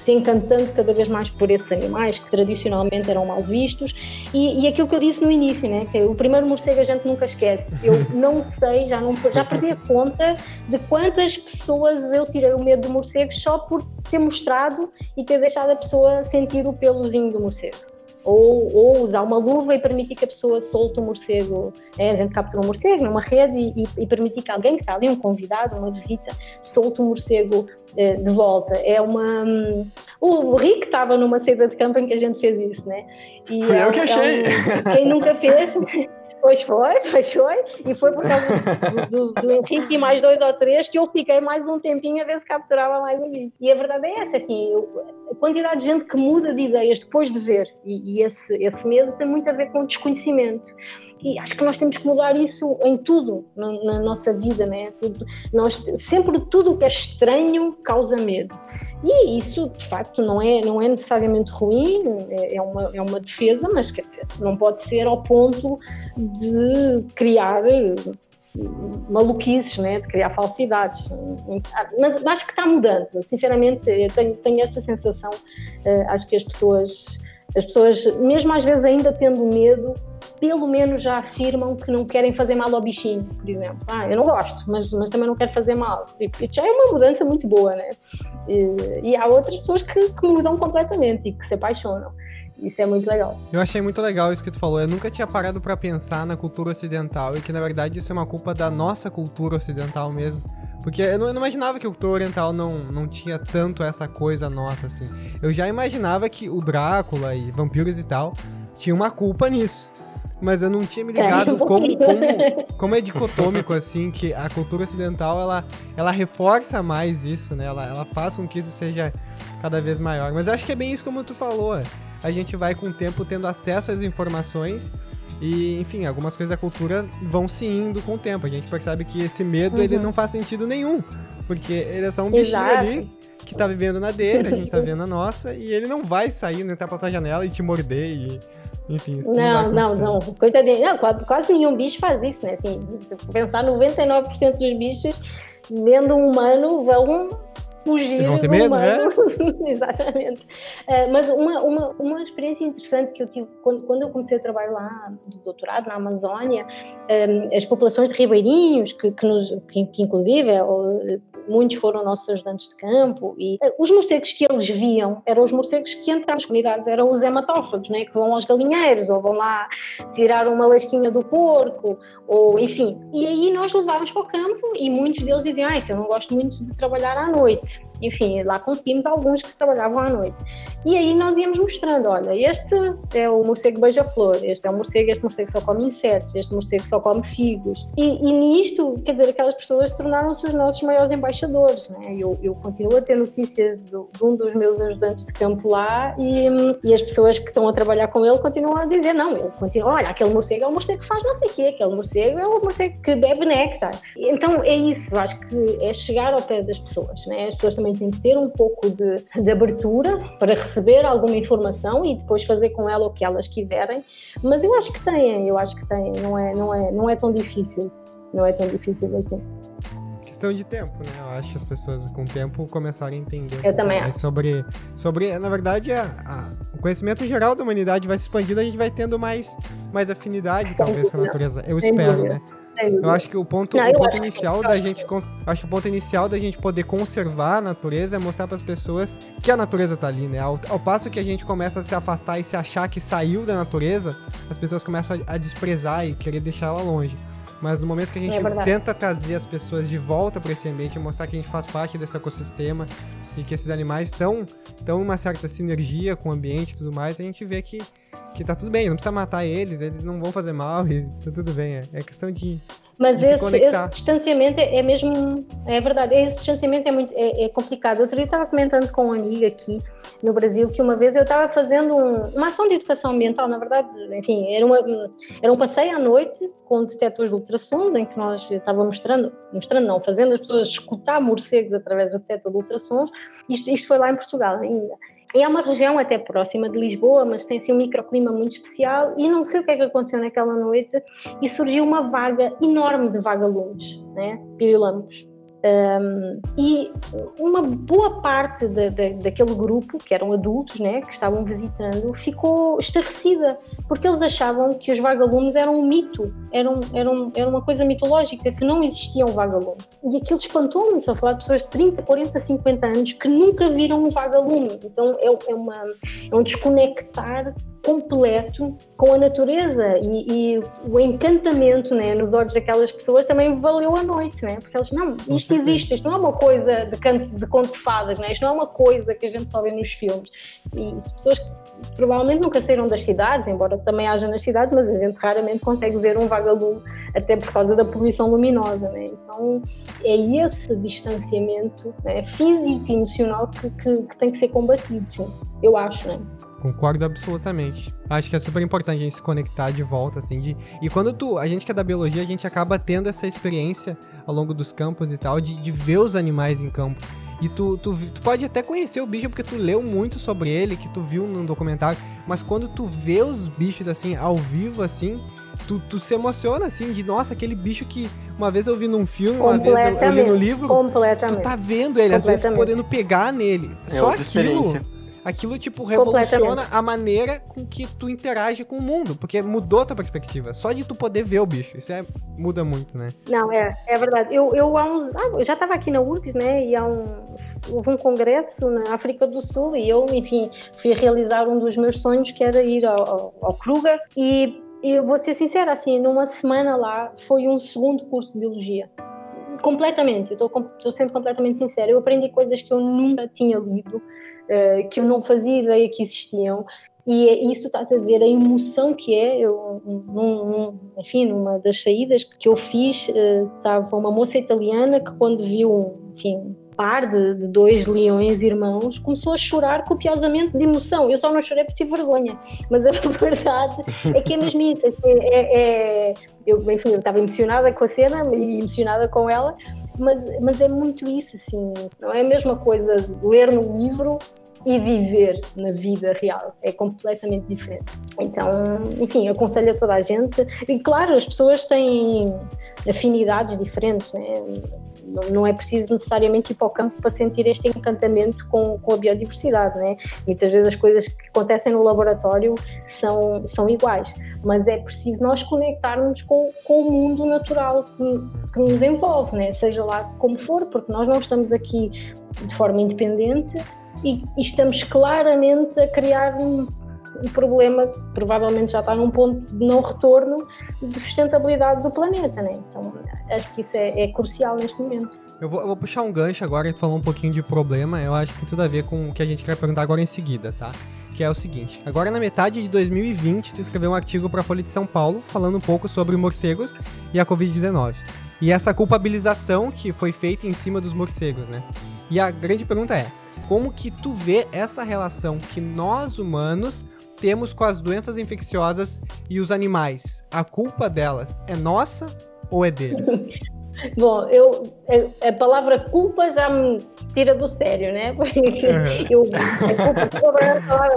se encantando cada vez mais por esses animais que tradicionalmente eram mal vistos. E, e aquilo que eu disse no início, né, que o primeiro morcego a gente nunca esquece. Eu não sei, já, não, já perdi a conta de quantas pessoas eu tirei o medo do morcego só por ter mostrado e ter deixado a pessoa sentir o pelozinho do morcego ou, ou, usar uma luva e permitir que a pessoa solte o um morcego. É, a gente captura um morcego numa rede e, e, e, permitir que alguém que está ali, um convidado, uma visita, solte o um morcego eh, de volta. É uma. Um, o Rick estava numa saída de campo em que a gente fez isso, né? E Fui é, eu que achei. É um, quem nunca fez. Pois foi, pois foi. E foi por causa do, do, do Henrique e mais dois ou três que eu fiquei mais um tempinho a ver se capturava mais um bicho. E a verdade é essa, assim, eu, a quantidade de gente que muda de ideias depois de ver, e, e esse, esse medo tem muito a ver com o desconhecimento. E acho que nós temos que mudar isso em tudo na, na nossa vida, né? Tudo, nós, sempre tudo o que é estranho causa medo. E isso, de facto, não é, não é necessariamente ruim, é, é uma, é uma defesa, mas quer dizer, não pode ser ao ponto de criar maluquices, né? de criar falsidades. Mas acho que está mudando, sinceramente, eu tenho, tenho essa sensação. Uh, acho que as pessoas as pessoas, mesmo às vezes ainda tendo medo, pelo menos já afirmam que não querem fazer mal ao bichinho, por exemplo. Ah, eu não gosto, mas, mas também não quero fazer mal. Isso já é uma mudança muito boa, né? E, e há outras pessoas que, que mudam completamente e que se apaixonam. Isso é muito legal. Eu achei muito legal isso que tu falou. Eu nunca tinha parado para pensar na cultura ocidental e que na verdade isso é uma culpa da nossa cultura ocidental mesmo. Porque eu não, eu não, imaginava que o cultura oriental não, não tinha tanto essa coisa nossa, assim. Eu já imaginava que o Drácula e vampiros e tal tinha uma culpa nisso. Mas eu não tinha me ligado é, um como, como, como é dicotômico, assim, que a cultura ocidental, ela, ela reforça mais isso, né? Ela, ela faz com que isso seja cada vez maior. Mas eu acho que é bem isso como tu falou, a gente vai com o tempo tendo acesso às informações e, enfim, algumas coisas da cultura vão se indo com o tempo. A gente percebe que esse medo, uhum. ele não faz sentido nenhum. Porque ele é só um bichinho Exato. ali que tá vivendo na dele, a gente tá vivendo a nossa, e ele não vai sair, né, entrar pela tua janela e te morder e... Enfim, isso não, não, não, coitadinho. Não, quase, quase nenhum bicho faz isso, né? Assim, se pensar, 99% dos bichos, vendo um humano, vão fugir vão ter medo, né? Exatamente. Uh, mas uma, uma, uma experiência interessante que eu tive quando, quando eu comecei a trabalhar lá do doutorado na Amazónia, um, as populações de ribeirinhos, que, que, nos, que, que inclusive muitos foram nossos ajudantes de campo, e eh, os morcegos que eles viam eram os morcegos que entravam nas comunidades, eram os hematófagos, né, que vão aos galinheiros, ou vão lá tirar uma lasquinha do porco, ou enfim. E aí nós levávamos para o campo e muitos deles diziam, ai, que eu não gosto muito de trabalhar à noite. Enfim, lá conseguimos alguns que trabalhavam à noite. E aí nós íamos mostrando, olha, este é o morcego beija-flor, este é o morcego, este morcego só come insetos, este morcego só come figos. E, e nisto, quer dizer, aquelas pessoas tornaram-se os nossos maiores embaixadores, né? Eu, eu continuo a ter notícias do, de um dos meus ajudantes de campo lá e, e as pessoas que estão a trabalhar com ele continuam a dizer, não, ele continua, olha, aquele morcego é o morcego que faz não sei o quê, aquele morcego é o morcego que bebe néctar. Então é isso, eu acho que é chegar ao pé das pessoas, né? As pessoas também também tem que ter um pouco de, de abertura para receber alguma informação e depois fazer com ela o que elas quiserem. Mas eu acho que têm, eu acho que têm, não é, não é, não é tão difícil, não é tão difícil assim questão de tempo, né? Eu acho que as pessoas com o tempo começarem a entender Eu também mais sobre, sobre, na verdade, a, a, o conhecimento geral da humanidade vai se expandindo, a gente vai tendo mais, mais afinidade, Sem talvez, dúvida. com a natureza. Eu Sem espero, dúvida. né? Eu acho que o ponto, não, o ponto inicial da gente. Acho que o ponto inicial da gente poder conservar a natureza é mostrar para as pessoas que a natureza tá ali, né? Ao, ao, passo que a gente começa a se afastar e se achar que saiu da natureza, as pessoas começam a, a desprezar e querer deixar ela longe. Mas no momento que a gente é tenta trazer as pessoas de volta para esse ambiente, mostrar que a gente faz parte desse ecossistema e que esses animais estão estão uma certa sinergia com o ambiente e tudo mais, a gente vê que, que tá tudo bem, não precisa matar eles, eles não vão fazer mal e tá tudo bem. É, é questão de mas esse, esse, distanciamento é, é mesmo. É verdade, esse distanciamento é muito é, é complicado. Outro dia estava comentando com uma amiga aqui no Brasil que uma vez eu estava fazendo um, uma ação de educação ambiental, na verdade, enfim, era, uma, era um passeio à noite com detectores de ultrassons, em que nós estávamos mostrando, mostrando não, fazendo as pessoas escutar morcegos através do detector de ultrassons. Isto, isto foi lá em Portugal ainda. É uma região até próxima de Lisboa, mas tem assim um microclima muito especial e não sei o que é que aconteceu naquela noite e surgiu uma vaga enorme de vagalumes, né? Pirilampos. Um, e uma boa parte de, de, daquele grupo, que eram adultos, né, que estavam visitando, ficou estarrecida, porque eles achavam que os vagalumes eram um mito, eram, eram, era uma coisa mitológica, que não existiam vagalumes. E aquilo espantou-me, estou a falar de pessoas de 30, 40, 50 anos que nunca viram um vagalume. Então é, é, uma, é um desconectar completo com a natureza e, e, o encantamento né, nos olhos daquelas pessoas também valeu a noite, né? porque eles, não, isto existe, isto não é uma coisa de, canto, de conto de fadas, né? isto não é uma coisa que a gente só vê nos filmes. E as pessoas provavelmente nunca saíram das cidades, embora também haja nas cidades, mas a gente raramente consegue ver um vagalume, até por causa da poluição luminosa. Né? Então é esse distanciamento né, físico e emocional que, que, que tem que ser combatido, sim, eu acho. Né? Concordo absolutamente. Acho que é super importante a gente se conectar de volta, assim, de... E quando tu, a gente que é da biologia, a gente acaba tendo essa experiência ao longo dos campos e tal, de, de ver os animais em campo. E tu, tu, tu pode até conhecer o bicho porque tu leu muito sobre ele, que tu viu num documentário, mas quando tu vê os bichos, assim, ao vivo, assim, tu, tu se emociona, assim, de, nossa, aquele bicho que uma vez eu vi num filme, uma vez eu, eu li no livro, tu tá vendo ele, às vezes podendo pegar nele. É Só aquilo... Experiência aquilo, tipo, revoluciona a maneira com que tu interage com o mundo, porque mudou a tua perspectiva. Só de tu poder ver o bicho, isso é, muda muito, né? Não, é, é verdade. Eu, eu há uns. Ah, eu já estava aqui na URGS, né? E há um. Houve um congresso na África do Sul e eu, enfim, fui realizar um dos meus sonhos, que era ir ao, ao, ao Kruger. E eu vou ser sincera, assim, numa semana lá foi um segundo curso de biologia completamente, eu estou sendo completamente sincera. Eu aprendi coisas que eu nunca tinha lido, uh, que eu não fazia ideia que existiam. E é isso está a dizer, a emoção que é, eu, num, num, enfim, numa das saídas que eu fiz, uh, estava uma moça italiana que quando viu, enfim, par de, de, dois leões irmãos, começou a chorar copiosamente de emoção. Eu só não chorei porque tive vergonha, mas a verdade é que é mesmo isso. É, é, é, eu, enfim, eu estava emocionada com a cena e emocionada com ela, mas, mas é muito isso, assim, não é a mesma coisa ler no livro e viver na vida real. É completamente diferente. Então, enfim, aconselho a toda a gente. E claro, as pessoas têm afinidades diferentes, né? não é preciso necessariamente ir para o campo para sentir este encantamento com, com a biodiversidade, né? Muitas vezes as coisas que acontecem no laboratório são, são iguais, mas é preciso nós conectarmos com, com o mundo natural que, que nos envolve, né? Seja lá como for, porque nós não estamos aqui de forma independente e, estamos claramente a criar um, o problema provavelmente já está num ponto de não retorno de sustentabilidade do planeta, né? Então acho que isso é, é crucial neste momento. Eu vou, eu vou, puxar um gancho agora e falar um pouquinho de problema. Eu acho que tem tudo a ver com o que a gente quer perguntar agora em seguida, tá? Que é o seguinte: agora na metade de 2020, tu escreveu um artigo para a Folha de São Paulo falando um pouco sobre morcegos e a Covid-19. E essa culpabilização que foi feita em cima dos morcegos, né? E a grande pergunta é: como que tu vê essa relação que nós humanos temos com as doenças infecciosas e os animais? A culpa delas é nossa ou é deles? Bom, eu, a, a, palavra culpa já me tira do sério, né? Porque uhum. eu,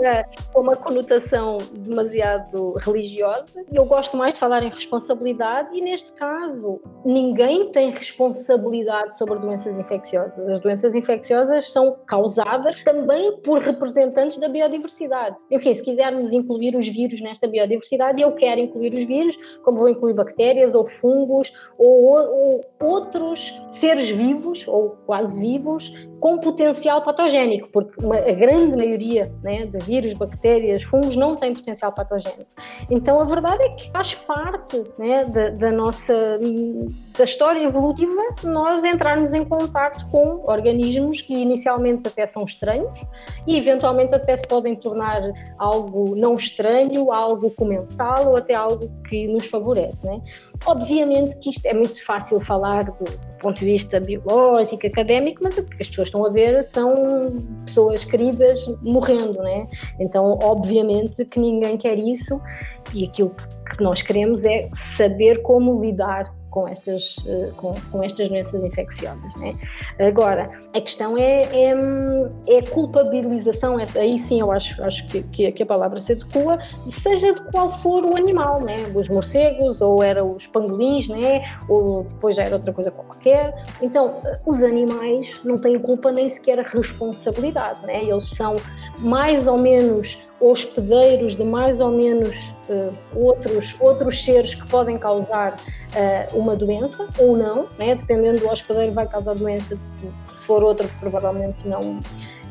é com uma conotação demasiado religiosa. Eu gosto mais de falar em responsabilidade e, neste caso, ninguém tem responsabilidade sobre doenças infecciosas. As doenças infecciosas são causadas também por representantes da biodiversidade. Enfim, se quisermos incluir os vírus nesta biodiversidade, eu quero incluir os vírus, como vou incluir bactérias ou fungos ou, ou outros seres vivos ou quase vivos com potencial patogénico, porque uma, a grande maioria né, de vírus, bactérias, fungos não tem potencial patogénico. Então a verdade é que faz parte né, da, da, nossa da história evolutiva nós entrarmos em contato com organismos que inicialmente até são estranhos e eventualmente até se podem tornar algo não estranho, algo comensal ou até algo que nos favorece. Né? Obviamente que isto é muito fácil falar do, do ponto de vista biológico, académico, mas o que as pessoas estão a ver são pessoas queridas morrendo, né? Então, obviamente que ninguém quer isso e aquilo que nós queremos é saber como lidar com estas, eh, com, com estas doenças infecciosas. Né? Agora, a questão é, é, é culpabilização, essa, aí sim eu acho, acho que, que, a palavra se adequa, seja de qual for o animal, né? os morcegos, ou era os pangolins, né? ou depois já era outra coisa qualquer. Então, os animais não têm culpa nem sequer responsabilidade, né? eles são mais ou menos hospedeiros de mais ou menos uh, outros, outros seres que podem causar uh, uma doença ou não, né? dependendo do hospedeiro vai causar doença, se for outro provavelmente não,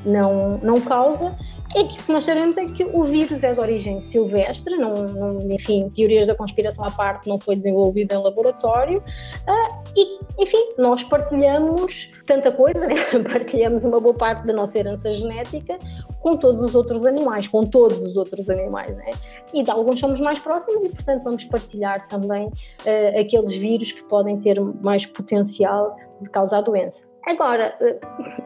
não, não causa, é que o que nós sabemos é que o vírus é de origem silvestre, não, não, enfim, teorias da conspiração à parte, não foi desenvolvido em laboratório, uh, e, enfim, nós partilhamos tanta coisa, né? partilhamos uma boa parte da nossa herança genética com todos os outros animais, com todos os outros animais, né? e de alguns somos mais próximos e, portanto, vamos partilhar também uh, aqueles vírus que podem ter mais potencial de causar doença. Agora,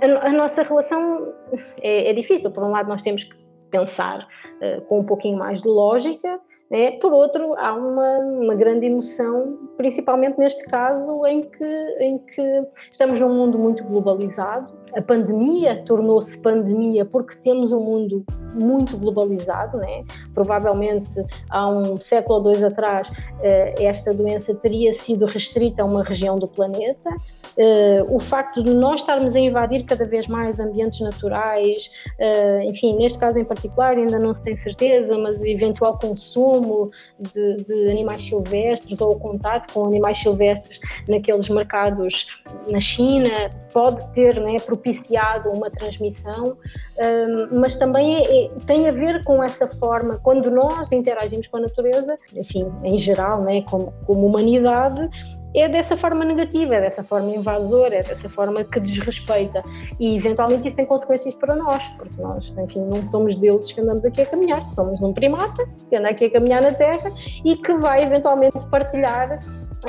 a, a nossa relação é, é, difícil. Por um lado, nós temos que pensar uh, com um pouquinho mais de lógica, né? por outro, há uma, uma grande emoção, principalmente neste caso em que, em que estamos num mundo muito globalizado a pandemia tornou-se pandemia porque temos um mundo muito globalizado, né? Provavelmente há um século ou dois atrás eh, esta doença teria sido restrita a uma região do planeta. Eh, o facto de nós estarmos a invadir cada vez mais ambientes naturais, eh, enfim, neste caso em particular ainda não se tem certeza, mas o eventual consumo de, de animais silvestres ou o contato com animais silvestres naqueles mercados na China pode ter né, propiciado uma transmissão, um, mas também é, é, tem a ver com essa forma, quando nós interagimos com a natureza, enfim, em geral, né, como, como humanidade, é dessa forma negativa, é dessa forma invasora, é dessa forma que desrespeita. E eventualmente isso tem consequências para nós, porque nós, enfim, não somos deuses que andamos aqui a caminhar, somos um primata que anda aqui a caminhar na Terra e que vai eventualmente partilhar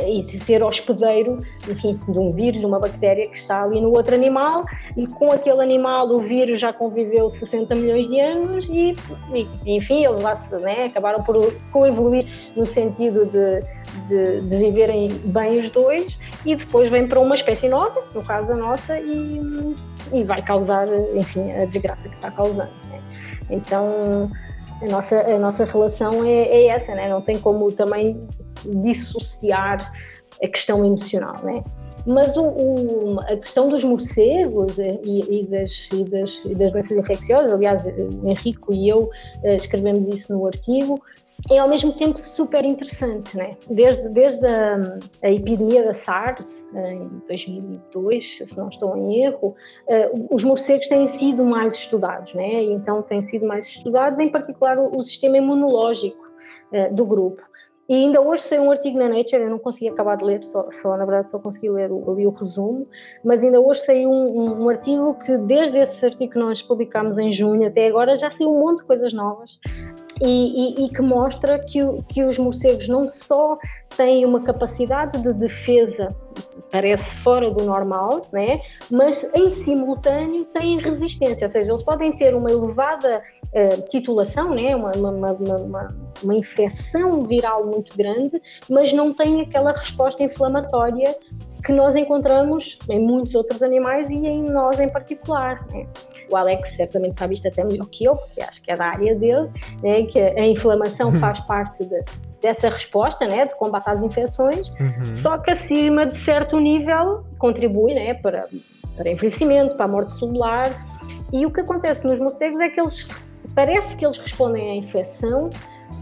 e ser hospedeiro, enfim, de um vírus, de uma bactéria que está ali no outro animal, e com aquele animal o vírus já conviveu 60 milhões de anos e, e enfim, eles lá se, né, acabaram por coevoluir no sentido de, de, de, viverem bem os dois e depois vem para uma espécie nova, no caso a nossa, e, e vai causar, enfim, a desgraça que está causando. Né? Então, a nossa, a nossa relação é, é essa, né? não tem como também dissociar a questão emocional, né? Mas o, o, a questão dos morcegos e, e, das, e, das, e, das, doenças infecciosas, aliás, o Henrico e eu uh, escrevemos isso no artigo, é ao mesmo tempo super interessante, né? Desde, desde a, a epidemia da SARS, em 2002, se não estou em erro, uh, os morcegos têm sido mais estudados, né? Então têm sido mais estudados, em particular o, o sistema imunológico do grupo. E ainda hoje saiu um artigo na Nature, eu não consegui acabar de ler, só, só na verdade só consegui ler o, o resumo, mas ainda hoje saiu um, um, um, artigo que desde esse artigo que nós publicámos em junho até agora já saiu um monte de coisas novas e, e, e, que mostra que, que os morcegos não só têm uma capacidade de defesa, parece fora do normal, né? mas em simultâneo têm resistência, ou seja, eles podem ter uma elevada uh, titulação, né? uma, uma, uma, uma, infecção viral muito grande, mas não têm aquela resposta inflamatória que nós encontramos em muitos outros animais e em nós em particular. Né? O Alex certamente sabe isto até melhor que eu, porque acho que é da área dele, né? que a inflamação uhum. faz parte de, dessa resposta, né, de combate às infecções, uhum. só que acima de certo nível contribui, né, para, para envelhecimento, para a morte celular. E o que acontece nos morcegos é que eles parece que eles respondem à infecção,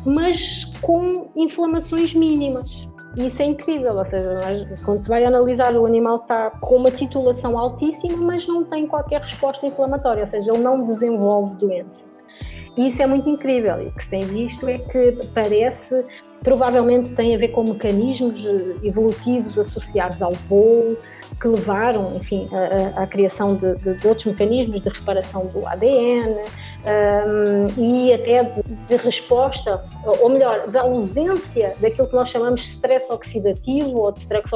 mas com inflamações mínimas. E isso é incrível, ou seja, quando se vai analisar, o animal está com uma titulação altíssima, mas não tem qualquer resposta inflamatória, ou seja, ele não desenvolve doença. E isso é muito incrível. E o que se tem visto é que parece, provavelmente tem a ver com mecanismos evolutivos associados ao voo, que levaram, enfim, à criação de, de, de, outros mecanismos de reparação do ADN um, e até de, resposta, ou melhor, da ausência daquilo que nós chamamos de stress oxidativo ou de stress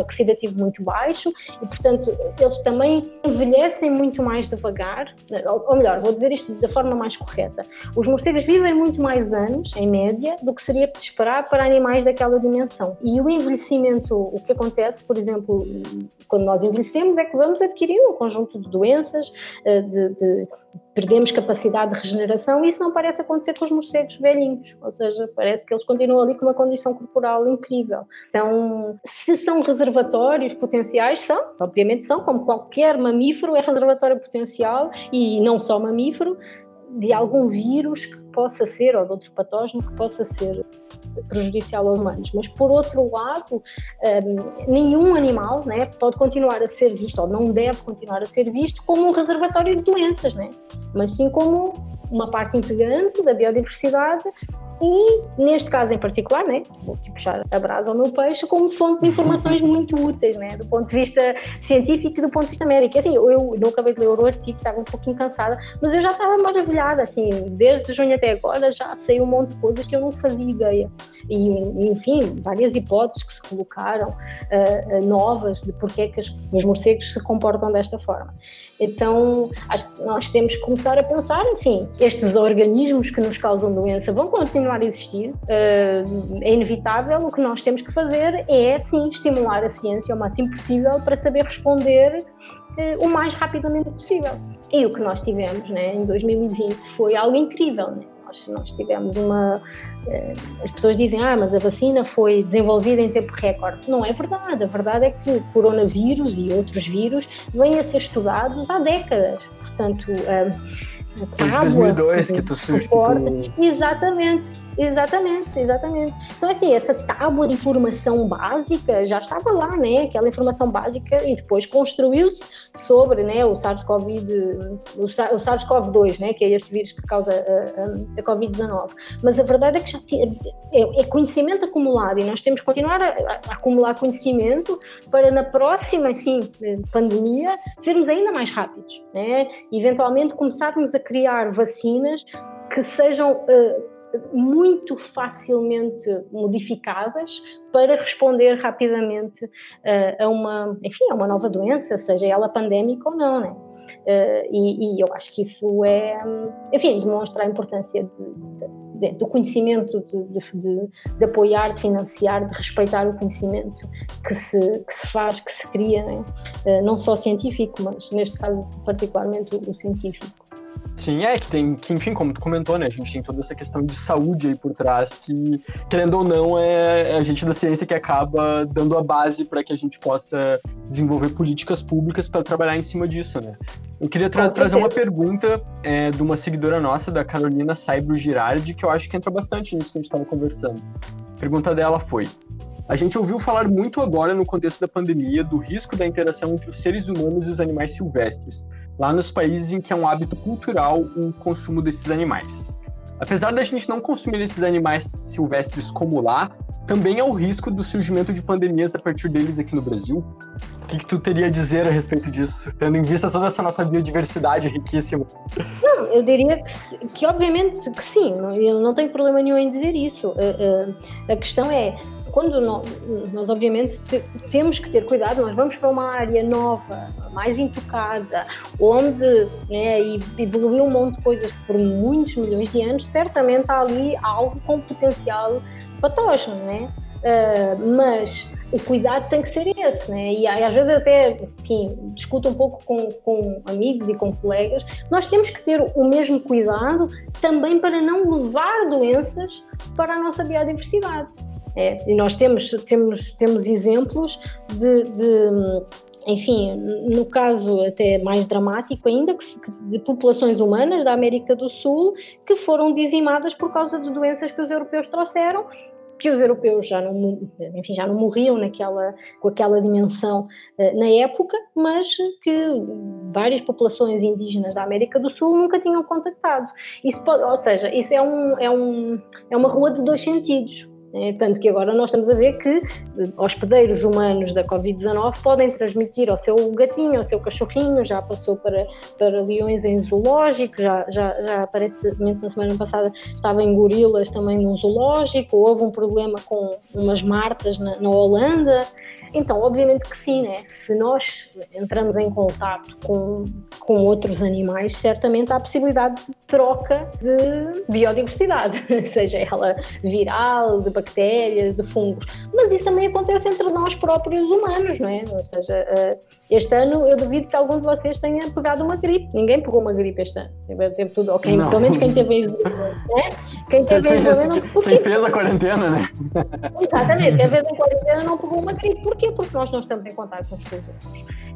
oxidativo muito baixo e, portanto, eles também envelhecem muito mais devagar, ou melhor, vou dizer isto da forma mais correta. Os morcegos vivem muito mais anos, em média, do que seria de esperar para animais daquela dimensão. E o envelhecimento, o que acontece, por exemplo, quando nós envelhecemos, é que vamos adquirir um conjunto de doenças, eh, de, de, perdemos capacidade de regeneração, e isso não parece acontecer com os morcegos velhinhos, ou seja, parece que eles continuam ali com uma condição corporal incrível. Então, se são reservatórios potenciais, são, obviamente são, como qualquer mamífero é reservatório potencial, e não só mamífero, de algum vírus que possa ser, ou de outro patógeno que possa ser prejudicial aos humanos. Mas, por outro lado, um, nenhum animal né, pode continuar a ser visto, ou não deve continuar a ser visto, como um reservatório de doenças, né? mas sim como uma parte integrante da biodiversidade e, neste caso em particular, né, vou aqui puxar a brasa ao meu peixe, como fonte de informações muito úteis, né, do ponto de vista científico e do ponto de vista médico. Assim, eu, eu não acabei de ler o artigo, estava um pouquinho cansada, mas eu já estava maravilhada, assim, desde junho até agora já sei um monte de coisas que eu não fazia ideia. E, enfim, várias hipóteses que se colocaram, uh, novas, de porque é que os morcegos se comportam desta forma. Então, nós temos que começar a pensar, enfim, estes organismos que nos causam doença vão continuar a existir, eh, é inevitável, o que nós temos que fazer é, sim, estimular a ciência o máximo possível para saber responder eh, o mais rapidamente possível. E o que nós tivemos né, em 2020 foi algo incrível. Né? Nós, nós tivemos uma. Eh, as pessoas dizem, ah, mas a vacina foi desenvolvida em tempo recorde. Não é verdade. A verdade é que o coronavírus e outros vírus vêm a ser estudados há décadas. Portanto. Desde 2002 que tu surgiu. Exatamente. Exatamente, exatamente. Então, assim, essa tábua de informação básica já estava lá, né? Aquela informação básica e depois construiu-se sobre né, o SARS-CoV o SARS-CoV-2, né? Que é este vírus que causa a, a, a Covid-19. Mas a verdade é que já é, é, conhecimento acumulado e nós temos que continuar a, a, acumular conhecimento para na próxima, enfim, pandemia, sermos ainda mais rápidos, né? E eventualmente começarmos a criar vacinas que sejam uh, muito facilmente modificadas para responder rapidamente uh, a uma, enfim, a uma nova doença, seja ela pandémica ou não, né? Uh, e, e, eu acho que isso é, enfim, demonstra a importância de, de, do conhecimento, de, de, apoiar, de financiar, de respeitar o conhecimento que se, que se faz, que se cria, né? uh, não só científico, mas neste caso particularmente o, o científico. Sim, é que tem, que enfim, como tu comentou, né, a gente tem toda essa questão de saúde aí por trás que, querendo ou não, é, é a gente da ciência que acaba dando a base para que a gente possa desenvolver políticas públicas para trabalhar em cima disso, né. Eu queria tra trazer uma pergunta é, de uma seguidora nossa, da Carolina Saibro Girardi, que eu acho que entra bastante nisso que a gente estava conversando. A pergunta dela foi: a gente ouviu falar muito agora, no contexto da pandemia, do risco da interação entre os seres humanos e os animais silvestres, lá nos países em que é um hábito cultural o consumo desses animais. Apesar da gente não consumir esses animais silvestres como lá, também há o risco do surgimento de pandemias a partir deles aqui no Brasil. O que, que tu teria a dizer a respeito disso, tendo em vista toda essa nossa biodiversidade riquíssima? Não, eu diria que, que obviamente que sim, eu não tenho problema nenhum em dizer isso. A, a, a questão é, quando nós, nós obviamente temos que ter cuidado, nós vamos para uma área nova, mais intocada, onde né, evoluiu um monte de coisas por muitos milhões de anos, certamente há ali algo com potencial patógeno, né? Uh, mas o cuidado tem que ser esse, né? E às vezes até, enfim, discuto um pouco com, com amigos e com colegas, nós temos que ter o mesmo cuidado também para não levar doenças para a nossa biodiversidade. É, e nós temos, temos, temos exemplos de, de enfim, no caso até mais dramático ainda, de populações humanas da América do Sul que foram dizimadas por causa de doenças que os europeus trouxeram que os europeus já não, enfim, já não morriam naquela, com aquela dimensão uh, na época, mas que várias populações indígenas da América do Sul nunca tinham contactado. Isso pode, ou seja, isso é, um, é, um, é uma rua de dois sentidos. É, tanto que agora nós estamos a ver que eh, hospedeiros humanos da Covid-19 podem transmitir ao seu gatinho, ao seu cachorrinho, já passou para, para leões em zoológico, já, já, já aparentemente na semana passada estava em gorilas também num zoológico, houve um problema com umas martas na, na Holanda. Então, obviamente que sim, né? Se nós entramos em contato com, com outros animais, certamente há a possibilidade de troca de biodiversidade, seja ela viral, de bactérias, de fungos. Mas isso também acontece entre nós próprios humanos, não é? Ou seja, eh, este ano eu duvido que algum de vocês tenha pegado uma gripe. Ninguém pegou uma gripe este ano. Teve tudo, ok, pelo menos quem teve né? Quem teve quem, não, quem fez a quarentena, né? Exatamente, quem fez a quarentena não pegou uma gripe. Por quê? Porque nós não estamos em contato com os outros.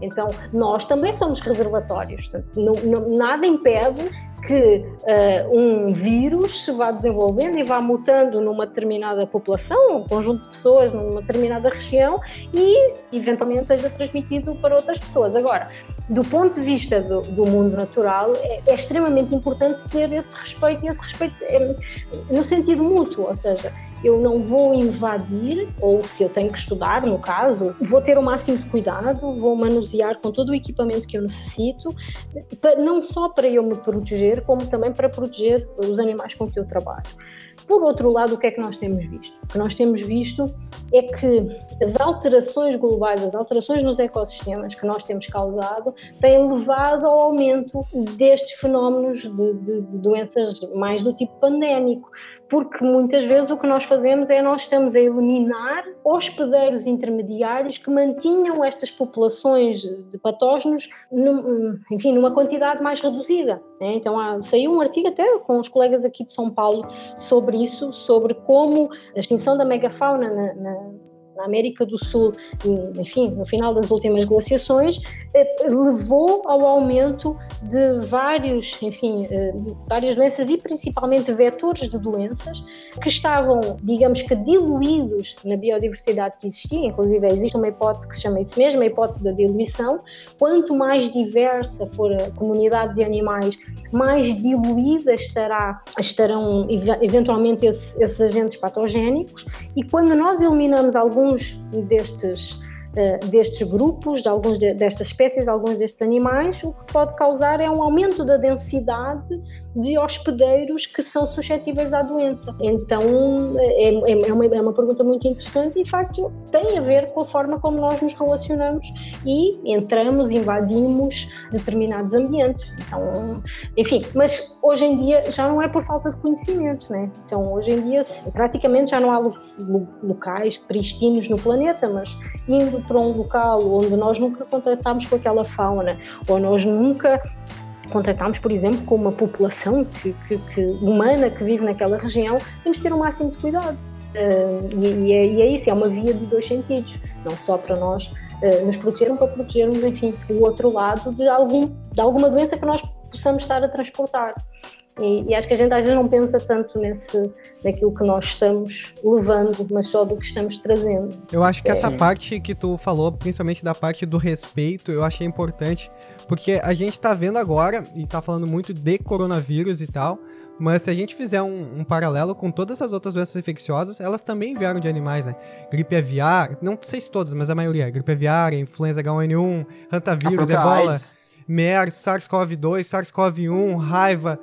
Então, nós também somos reservatórios. Não, não, nada impede que uh, um vírus se vá desenvolvendo e vá mutando numa determinada população, um conjunto de pessoas numa determinada região e eventualmente seja transmitido para outras pessoas. Agora, do ponto de vista do, do mundo natural, é, é, extremamente importante ter esse respeito e esse respeito é, no sentido mútuo, ou seja, eu não vou invadir, ou se eu tenho que estudar, no caso, vou ter o máximo de cuidado, vou manusear com todo o equipamento que eu necessito, não só para eu me proteger, como também para proteger os animais com que eu trabalho. Por outro lado, o que é que nós temos visto? O que nós temos visto é que as alterações globais, as alterações nos ecossistemas que nós temos causado, têm levado ao aumento destes fenómenos de, de, de doenças mais do tipo pandémico porque muitas vezes o que nós fazemos é nós estamos a eliminar hospedeiros intermediários que mantinham estas populações de patógenos, num, enfim, numa quantidade mais reduzida. Né? Então há, saiu um artigo até com os colegas aqui de São Paulo sobre isso, sobre como a extinção da megafauna na, na na América do Sul, enfim, no final das últimas glaciações, eh, levou ao aumento de vários, enfim, eh, várias doenças e principalmente vetores de doenças que estavam, digamos que, diluídos na biodiversidade que existia. Inclusive, existe uma hipótese que se chama isso mesmo, a hipótese da diluição. Quanto mais diversa for a comunidade de animais, mais diluída estará, estarão eventualmente esses, esses agentes patogénicos. E quando nós eliminamos alguns alguns destes eh, destes grupos, de alguns de, destas espécies, de alguns destes animais, o que pode causar é um aumento da densidade de hospedeiros que são suscetíveis à doença. Então é, é, é, uma, é uma pergunta muito interessante e, de facto, tem a ver com a forma como nós nos relacionamos e entramos, invadimos determinados ambientes. Então, enfim, mas hoje em dia já não é por falta de conhecimento, né? Então, hoje em dia praticamente já não há locais pristinos no planeta, mas indo para um local onde nós nunca contatámos com aquela fauna, ou nós nunca contratámos, por exemplo, com uma população que, que, que, humana que vive naquela região, temos que ter o um máximo de cuidado. Uh, e, e, é, e, é, isso, é uma via de dois sentidos, não só para nós uh, nos protegermos, para protegermos, enfim, o outro lado de, algum, de alguma doença que nós possamos estar a transportar. E, e, acho que a gente às vezes não pensa tanto nesse, naquilo que nós estamos levando, mas só do que estamos trazendo. Eu acho que é. essa parte que tu falou, principalmente da parte do respeito, eu achei importante, porque a gente tá vendo agora, e tá falando muito de coronavírus e tal, mas se a gente fizer um, um, paralelo com todas as outras doenças infecciosas, elas também vieram de animais, né? Gripe aviar, não sei se todas, mas a maioria. Gripe aviar, influenza H1N1, hantavírus, ebola, MERS, SARS-CoV-2, SARS-CoV-1, raiva,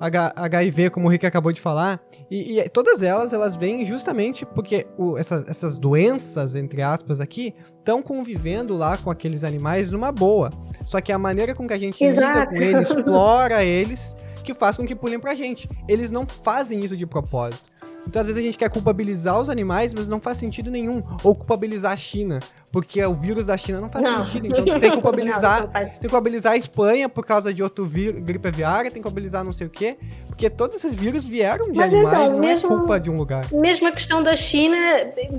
H HIV, como o Rick acabou de falar. E, e, todas elas, elas vêm justamente porque o, essa, essas doenças, entre aspas, aqui, estão convivendo lá com aqueles animais numa boa. Só que a maneira com que a gente Exato. lida com eles, explora eles, que faz com que pulem pra gente. Eles não fazem isso de propósito. Então, às vezes, a gente quer culpabilizar os animais, mas não faz sentido nenhum. Ou culpabilizar a China, porque o vírus da China não faz não. sentido. Então, tu tem que culpabilizar, não, tem que culpabilizar a Espanha por causa de outro vírus, gripe aviária, tem que culpabilizar não sei o quê, porque todos esses vírus vieram de mas animais, então, não é mesmo, é culpa de um lugar. Mesmo a questão da China,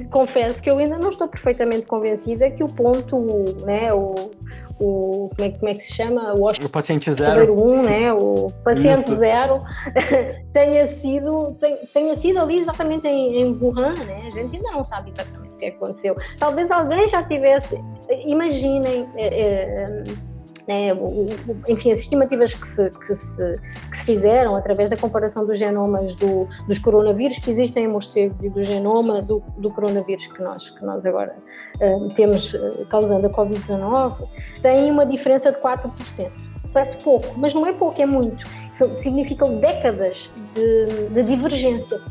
confesso que eu ainda não estou perfeitamente convencida que o ponto, né, o o como é, como é que se chama? O, o paciente zero. Um, né? O paciente Isso. zero tenha sido, tenha sido ali exatamente em, em Wuhan, né? A gente ainda não sabe exatamente o que aconteceu. Talvez alguém já tivesse. Imaginem. É, é, né, enfim, as estimativas que se, que, se, que se fizeram através da comparação dos genomas do, dos coronavírus que existem em morcegos e do genoma do, do coronavírus que nós, que nós agora uh, temos uh, causando a Covid-19, têm uma diferença de 4%. Parece pouco, mas não é pouco, é muito significam décadas de, de divergência.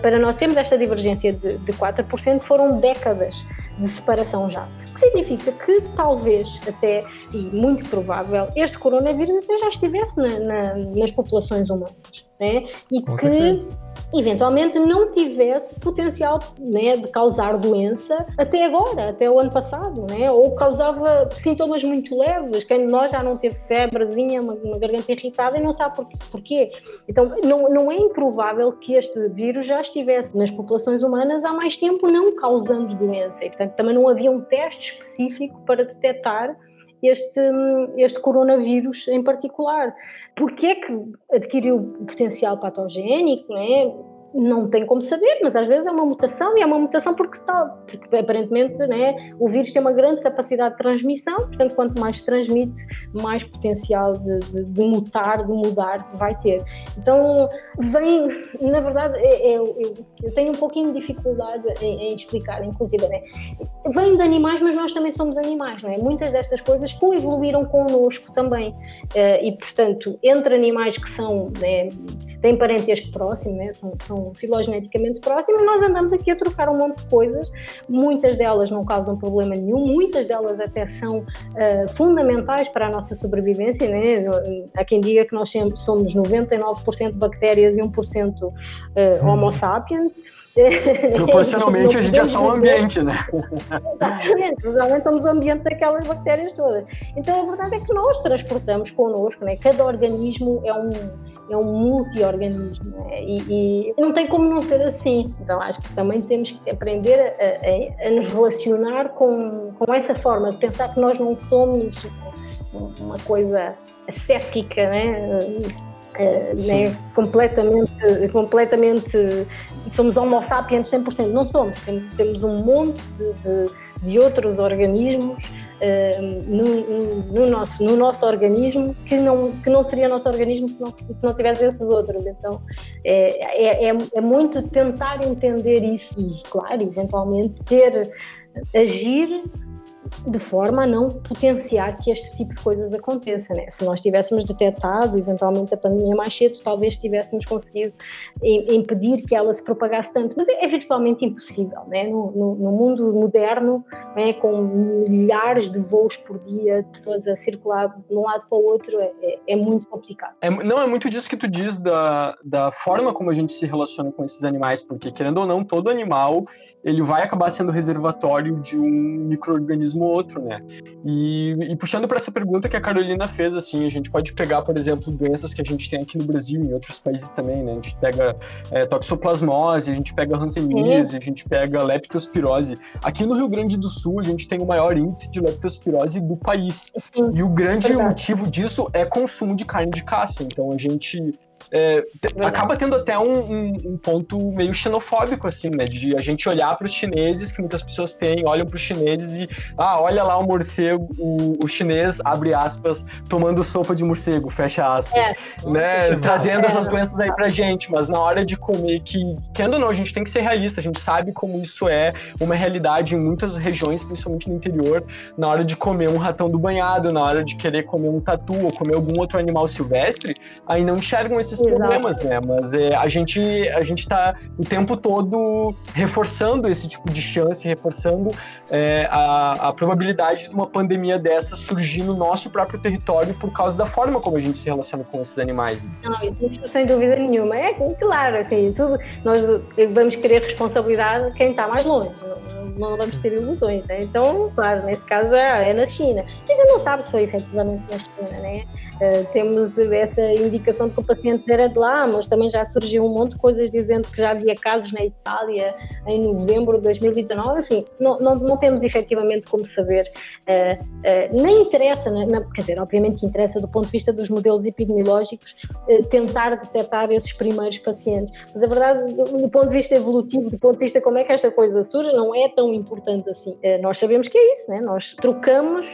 Para nós termos esta divergência de, de 4%, foram décadas de separação já. O que significa que talvez até, e muito provável, este coronavírus até já estivesse na, na, nas populações humanas. Né? E Com que certeza eventualmente não tivesse potencial né, de causar doença até agora, até o ano passado, né? ou causava sintomas muito leves. Quem de nós já não teve febrezinha, uma, uma garganta irritada e não sabe por, porquê. Então, não, não é improvável que este vírus já estivesse nas populações humanas há mais tempo, não causando doença. E, portanto, também não havia um teste específico para detectar este, este coronavírus em particular. Porquê é que adquiriu potencial patogénico? Não é? Não tem como saber, mas às vezes é uma mutação e é uma mutação porque está, porque aparentemente né, o vírus tem uma grande capacidade de transmissão, portanto, quanto mais transmite, mais potencial de, de, de mutar, de mudar vai ter. Então, vem, na verdade, é, é, eu, eu, tenho um pouquinho de dificuldade em, em, explicar, inclusive, né? vem de animais, mas nós também somos animais, não é? Muitas destas coisas coevoluíram connosco também, uh, e portanto, entre animais que são né, têm parentesco próximo, né? são, são filogeneticamente próximos, nós andamos aqui a trocar um monte de coisas, muitas delas não causam problema nenhum, muitas delas até são uh, fundamentais para a nossa sobrevivência, né? há quem diga que nós somos 99% bactérias e 1% uh, eh, homo sapiens, Proporcionalmente a gente é só um ambiente, né? Exatamente, nós aumentamos o ambiente daquelas bactérias todas. Então a verdade é que nós transportamos connosco, né? cada organismo é um, é um multi-organismo né? e, e, não tem como não ser assim. Então acho que também temos que aprender a, a, a nos relacionar com, com essa forma de pensar que nós não somos uma coisa ascética, né? Uh, né, completamente, completamente somos homo sapiens 100%, não somos, temos, temos um monte de, de, de outros organismos uh, no, no, nosso, no nosso organismo que não, que não seria nosso organismo se não, se não tivesse esses outros. Então é, é, é, é muito tentar entender isso e, claro, eventualmente ter, agir de forma a não potenciar que este tipo de coisas aconteça. Né? Se nós tivéssemos detectado eventualmente a pandemia mais cedo, talvez tivéssemos conseguido impedir que ela se propagasse tanto, mas é, é virtualmente impossível. Né? No, no, no, mundo moderno, né, com milhares de voos por dia, de pessoas a circular de um lado para o outro, é, é, é muito complicado. É, não, é muito disso que tu diz da, da forma como a gente se relaciona com esses animais, porque querendo ou não, todo animal ele vai acabar sendo reservatório de um microorganismo ou outro, né? E, e puxando para essa pergunta que a Carolina fez, assim, a gente pode pegar, por exemplo, doenças que a gente tem aqui no Brasil e em outros países também, né? A gente pega é, toxoplasmose, a gente pega hanseníase, a gente pega leptospirose. Aqui no Rio Grande do Sul, a gente tem o maior índice de leptospirose do país. E o grande motivo disso é consumo de carne de caça. Então a gente é, acaba tendo até um, um, um, ponto meio xenofóbico, assim, né? De a gente olhar para os chineses, que muitas pessoas têm, olham para os chineses e, ah, olha lá o morcego, o, o, chinês, abre aspas, tomando sopa de morcego, fecha aspas, é. né? Trazendo essas doenças aí pra gente, mas na hora de comer, que, querendo ou não, a gente tem que ser realista, a gente sabe como isso é uma realidade em muitas regiões, principalmente no interior, na hora de comer um ratão do banhado, na hora de querer comer um tatu ou comer algum outro animal silvestre, aí não enxergam esse esses Exato. problemas, né? Mas é, a gente a gente está o tempo todo reforçando esse tipo de chance, reforçando é, a, a probabilidade de uma pandemia dessa surgir no nosso próprio território por causa da forma como a gente se relaciona com esses animais. Né? Não, isso sem dúvida nenhuma. É claro, assim, tudo, nós vamos querer responsabilidade quem está mais longe, não, não, vamos ter ilusões, né? Então, claro, nesse caso é, é na China. A gente não sabe se foi efetivamente na China, né? Uh, temos essa indicação de que o paciente era de lá, mas também já surgiu um monte de coisas dizendo que já havia casos na Itália em novembro de 2019. Enfim, não, não, não temos efetivamente como saber. Uh, uh, nem interessa, né? quer dizer, obviamente que interessa do ponto de vista dos modelos epidemiológicos tentar detectar esses primeiros pacientes. Mas a verdade, do ponto de vista evolutivo, do ponto de vista como é que esta coisa surge, não é tão importante assim. nós sabemos que é isso, né? nós trocamos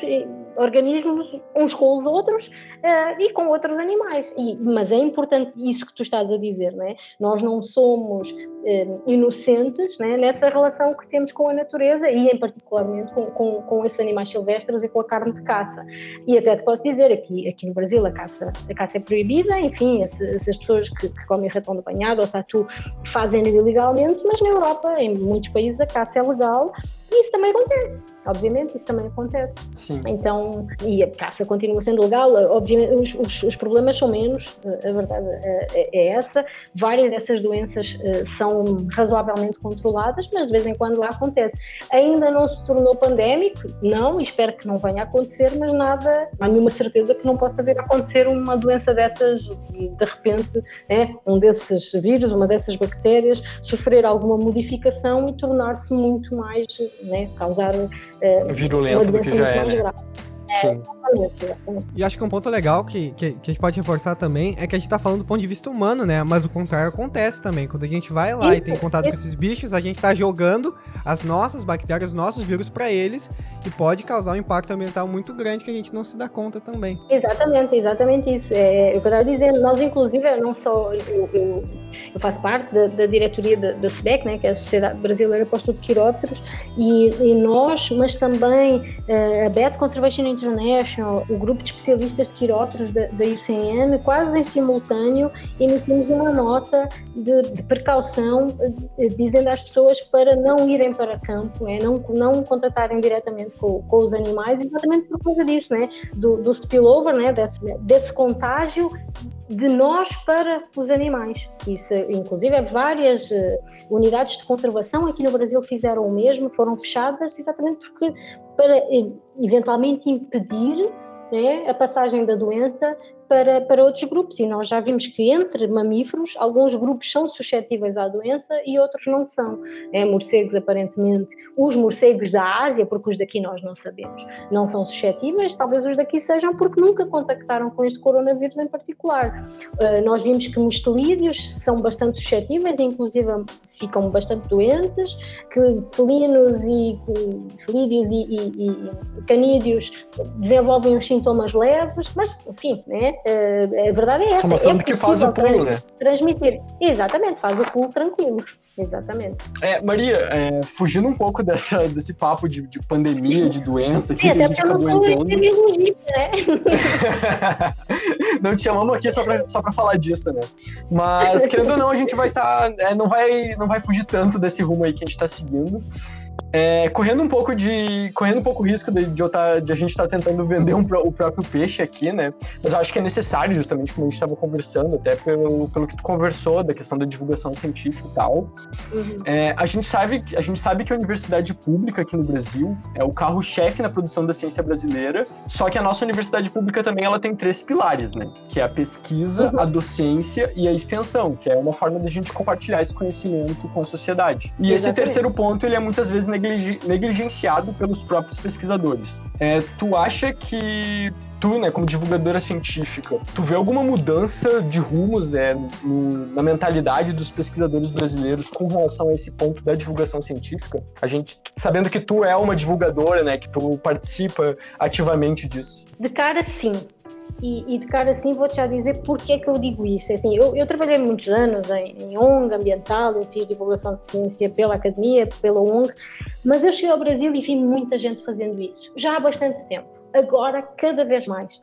organismos uns com os outros uh, e com outros animais. E, mas é importante isso que tu estás a dizer, não é? Nós não somos uh, inocentes né, nessa relação que temos com a natureza e, em particularmente, com, com, com, esses animais silvestres e com a carne de caça. E até te posso dizer, aqui, aqui no Brasil a caça, a caça é proibida, enfim, essas pessoas que, que comem ratão de banhado ou tatu fazem ilegalmente, mas na Europa, em muitos países, a caça é legal e isso também acontece. Obviamente, isso também acontece. Sim. Então, e a caça continua sendo legal, obviamente, os, os, os problemas são menos, a verdade é, é, essa. Várias dessas doenças eh, são razoavelmente controladas, mas de vez em quando lá acontece. Ainda não se tornou pandémico? Não, espero que não venha a acontecer, mas nada, há nenhuma certeza que não possa vir a acontecer uma doença dessas, de repente, é, um desses vírus, uma dessas bactérias, sofrer alguma modificação e tornar-se muito mais, né, causar é, virulento do que já é, né? Sim. E acho que um ponto legal que, que, que, a gente pode reforçar também é que a gente tá falando do ponto de vista humano, né? Mas o contrário acontece também. Quando a gente vai lá e tem contato com esses bichos, a gente tá jogando as nossas bactérias, os nossos vírus para eles e pode causar um impacto ambiental muito grande que a gente não se dá conta também. Exatamente, exatamente isso. É, eu quero dizer, nós inclusive, não só eu, eu, eu faço parte da, da diretoria da, da SBEC, né, que é a Sociedade Brasileira para o Estudo de Quirópteros, e, e nós, mas também uh, a Bat Conservation International, o grupo de especialistas de quirópteros da, da UCN, quase em simultâneo, emitimos uma nota de, de precaução, uh, dizendo às pessoas para não irem para campo, né, não, não contatarem diretamente com, com, os animais, exatamente por causa disso, né, do, do spillover, né, desse, desse contágio de nós para os animais. Isso, inclusive, várias uh, unidades de conservação aqui no Brasil fizeram o mesmo, foram fechadas exatamente porque para eventualmente impedir né, a passagem da doença para, para outros grupos. E nós já vimos que entre mamíferos, alguns grupos são suscetíveis à doença e outros não são. É, morcegos, aparentemente, os morcegos da Ásia, porque os daqui nós não sabemos, não são suscetíveis, talvez os daqui sejam porque nunca contactaram com este coronavírus em particular. Uh, nós vimos que mustelídeos são bastante suscetíveis, inclusive ficam bastante doentes, que felinos e felídeos e, e, e canídeos desenvolvem os sintomas leves, mas enfim, né? Uh, a verdade é essa. Mostrando é que faz o pulo, né? Transmitir. Exatamente, faz o pulo tranquilo. Exatamente. É, Maria, é, fugindo um pouco dessa, desse papo de, de pandemia, de doença que, Sim, que a gente acabou entrando. Né? não te chamamos aqui só pra, só pra falar disso, né? Mas, querendo ou não, a gente vai estar. Tá, é, não, vai, não vai fugir tanto desse rumo aí que a gente tá seguindo. É, correndo um pouco de. correndo um pouco o risco de, de, tá, de a gente estar tá tentando vender um, o próprio peixe aqui, né? Mas eu acho que é necessário, justamente como a gente estava conversando, até pelo, pelo que tu conversou, da questão da divulgação científica e tal. Uhum. É, a, gente sabe, a gente sabe que a universidade pública aqui no Brasil é o carro-chefe na produção da ciência brasileira, só que a nossa universidade pública também ela tem três pilares, né? Que é a pesquisa, uhum. a docência e a extensão, que é uma forma da gente compartilhar esse conhecimento com a sociedade. E Exatamente. esse terceiro ponto, ele é muitas vezes negligenciado pelos próprios pesquisadores. É, tu acha que tu, né, como divulgadora científica, tu vê alguma mudança de rumos né, no, na mentalidade dos pesquisadores brasileiros com relação a esse ponto da divulgação científica? A gente, sabendo que tu é uma divulgadora, né, que tu participa ativamente disso. De cara, sim. E, e, de cara assim vou-te já dizer porque é que eu digo isso. Assim, eu, eu trabalhei muitos anos em, em ONG ambiental, eu fiz divulgação de ciência pela academia, pela ONG, mas eu cheguei ao Brasil e vi muita gente fazendo isso, já há bastante tempo. agora cada vez mais.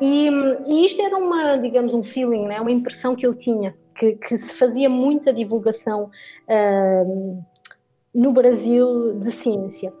E, e, isto era uma, digamos, um feeling, né? uma impressão que eu tinha, que, que se fazia muita divulgação uh, no Brasil de ciência.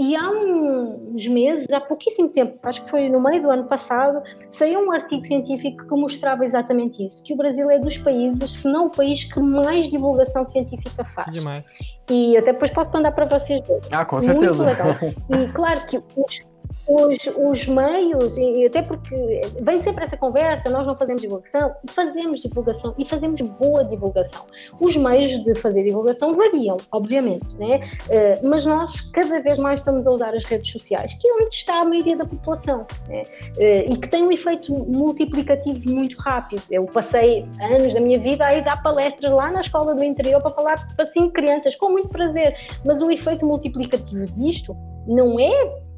E há uns meses, há pouquíssimo tempo, acho que foi no meio do ano passado, saiu um artigo científico que mostrava exatamente isso: que o Brasil é dos países, se não o país que mais divulgação científica faz. Demais. E até depois posso mandar para vocês. Ah, com certeza. Muito legal. E claro que os, os, os meios, e até porque vem sempre essa conversa, nós não fazemos divulgação, fazemos divulgação e fazemos boa divulgação. Os meios de fazer divulgação variam, obviamente, né? Uh, mas nós cada vez mais estamos a usar as redes sociais, que é onde está a maioria da população, né? uh, e que tem um efeito multiplicativo muito rápido. Eu passei anos da minha vida a ir dar palestras lá na escola do interior para falar para cinco crianças, com muito prazer, mas o efeito multiplicativo disto não é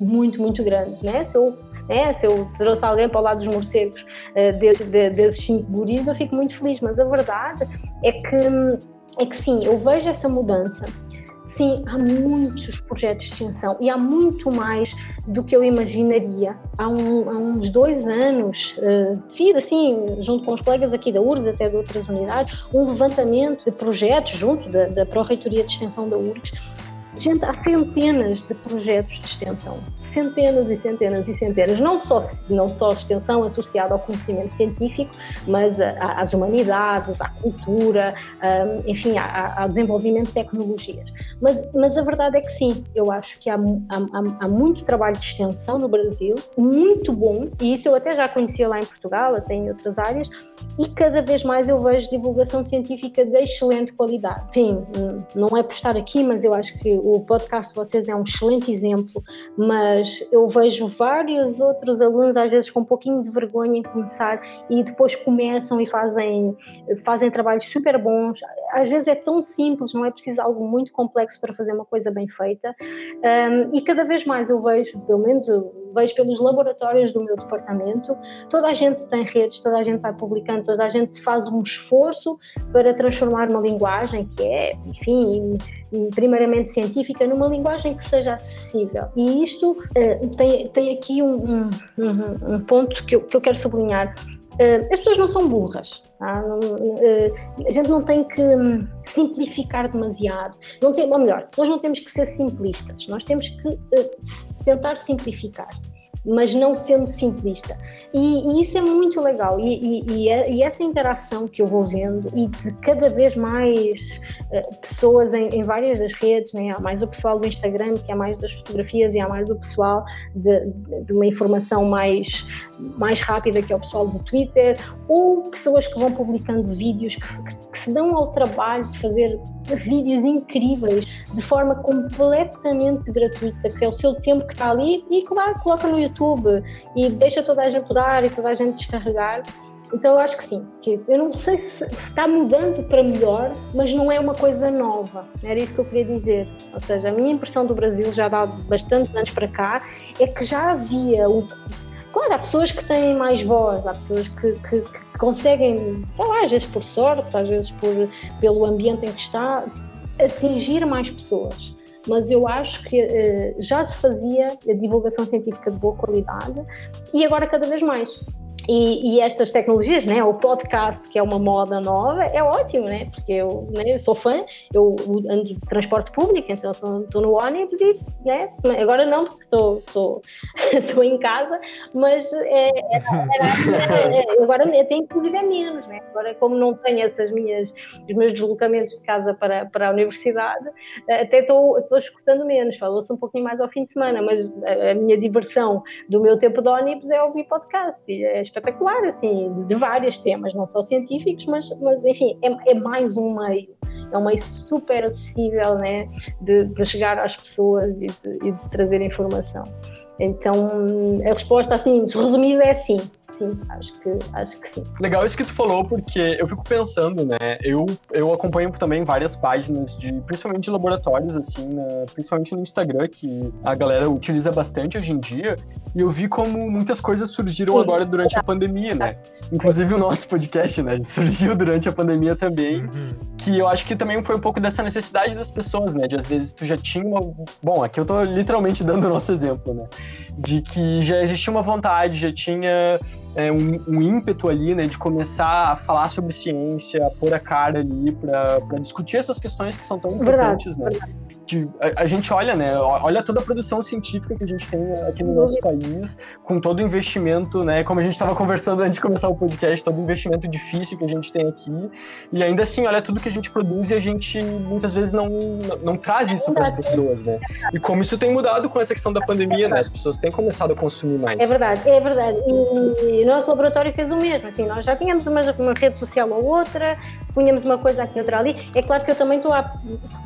muito, muito grande, né? Se eu, né, se eu trouxe alguém para o lado dos morcegos uh, desse, de, desses cinco guris, eu fico muito feliz, mas a verdade é que, é que sim, eu vejo essa mudança. Sim, há muitos projetos de extensão e há muito mais do que eu imaginaria. Há, um, há uns dois anos uh, fiz assim, junto com os colegas aqui da URGS, até de outras unidades, um levantamento de projetos junto da, da Pró-Reitoria de Extensão da URGS Gente, há centenas de projetos de extensão, centenas e centenas e centenas, não só, não só extensão associada ao conhecimento científico, mas às humanidades, à cultura, enfim, ao desenvolvimento de tecnologias. Mas, mas a verdade é que sim, eu acho que há, há, há muito trabalho de extensão no Brasil, muito bom, e isso eu até já conhecia lá em Portugal, até em outras áreas, e cada vez mais eu vejo divulgação científica de excelente qualidade. Enfim, não é por estar aqui, mas eu acho que o podcast de vocês é um excelente exemplo, mas eu vejo vários outros alunos, às vezes com um pouquinho de vergonha em começar e depois começam e fazem, fazem trabalhos super bons. Às vezes é tão simples, não é preciso algo muito complexo para fazer uma coisa bem feita. Um, e cada vez mais eu vejo, pelo menos eu vejo pelos laboratórios do meu departamento, toda a gente tem redes, toda a gente vai publicando, toda a gente faz um esforço para transformar uma linguagem que é, enfim, primeiramente científica, numa linguagem que seja acessível. E isto uh, tem, tem aqui um, um, um ponto que eu, que eu quero sublinhar. Uh, as pessoas não são burras. Tá? Uh, a gente não tem que um, simplificar demasiado. Não tem, ou melhor, nós não temos que ser simplistas. Nós temos que tentar simplificar mas não sendo simplista. E, e isso é muito legal. E, e, e, essa interação que eu vou vendo, e de cada vez mais uh, pessoas em, em, várias das redes, né? há mais o pessoal do Instagram, que é mais das fotografias, e há mais o pessoal de, de, de uma informação mais, mais rápida, que é o pessoal do Twitter, ou pessoas que vão publicando vídeos que, que, que se dão ao trabalho de fazer vídeos incríveis de forma completamente gratuita, que é o seu tempo que está ali e claro, coloca no YouTube e deixa toda a gente usar e toda a gente descarregar. Então eu acho que sim, que eu não sei se está mudando para melhor, mas não é uma coisa nova. Era isso que eu queria dizer. Ou seja, a minha impressão do Brasil já dá bastantes anos para cá é que já havia o Claro, há pessoas que têm mais voz, há pessoas que, que, que conseguem, sei lá, às vezes por sorte, às vezes por, pelo ambiente em que está, atingir mais pessoas mas eu acho que uh, já se fazia a divulgação científica de boa qualidade e agora cada vez mais. E, e, estas tecnologias, né, o podcast, que é uma moda nova, é ótimo, né? Porque eu, né, eu sou fã, eu ando de transporte público, então estou no ônibus e, né, agora não, porque estou em casa, mas é, é, é, é, agora tem inclusive é menos, né? Agora, como não tenho essas minhas, os meus deslocamentos de casa para, para a universidade, até estou escutando menos, falou-se um pouquinho mais ao fim de semana, mas a, a, minha diversão do meu tempo de ônibus é ouvir podcast, e é espetacular, assim, de vários temas, não só científicos, mas, mas enfim, é, é mais um meio, é um meio super acessível, né, de, de chegar às pessoas e de, e de trazer informação. Então, a resposta, assim, resumida é sim, sim, acho que, acho que sim. Legal isso que tu falou, porque eu fico pensando, né? Eu, eu acompanho também várias páginas de, principalmente de laboratórios, assim, na, principalmente no Instagram, que a galera utiliza bastante hoje em dia, e eu vi como muitas coisas surgiram sim, agora durante a pandemia, né? Inclusive o nosso podcast, né? Surgiu durante a pandemia também, uhum. que eu acho que também foi um pouco dessa necessidade das pessoas, né? De às vezes tu já tinha uma. Bom, aqui eu tô literalmente dando o nosso exemplo, né? De que já existia uma vontade, já tinha é, um, um, ímpeto ali, né, de começar a falar sobre ciência, a pôr a cara ali para discutir essas questões que são tão importantes, verdade, né? Verdade de, a, a, gente olha, né? Olha toda a produção científica que a gente tem aqui no nosso país, com todo o investimento, né? Como a gente estava conversando antes de começar o podcast, todo o investimento difícil que a gente tem aqui. E ainda assim, olha tudo que a gente produz e a gente muitas vezes não, não, não traz isso para as pessoas, né? E como isso tem mudado com essa questão da pandemia, né? As pessoas têm começado a consumir mais. É verdade, é verdade. E, nosso laboratório fez o mesmo, assim, nós já tínhamos uma, uma rede social ou outra, punhamos uma coisa aqui, outra ali. É claro que eu também estou, há,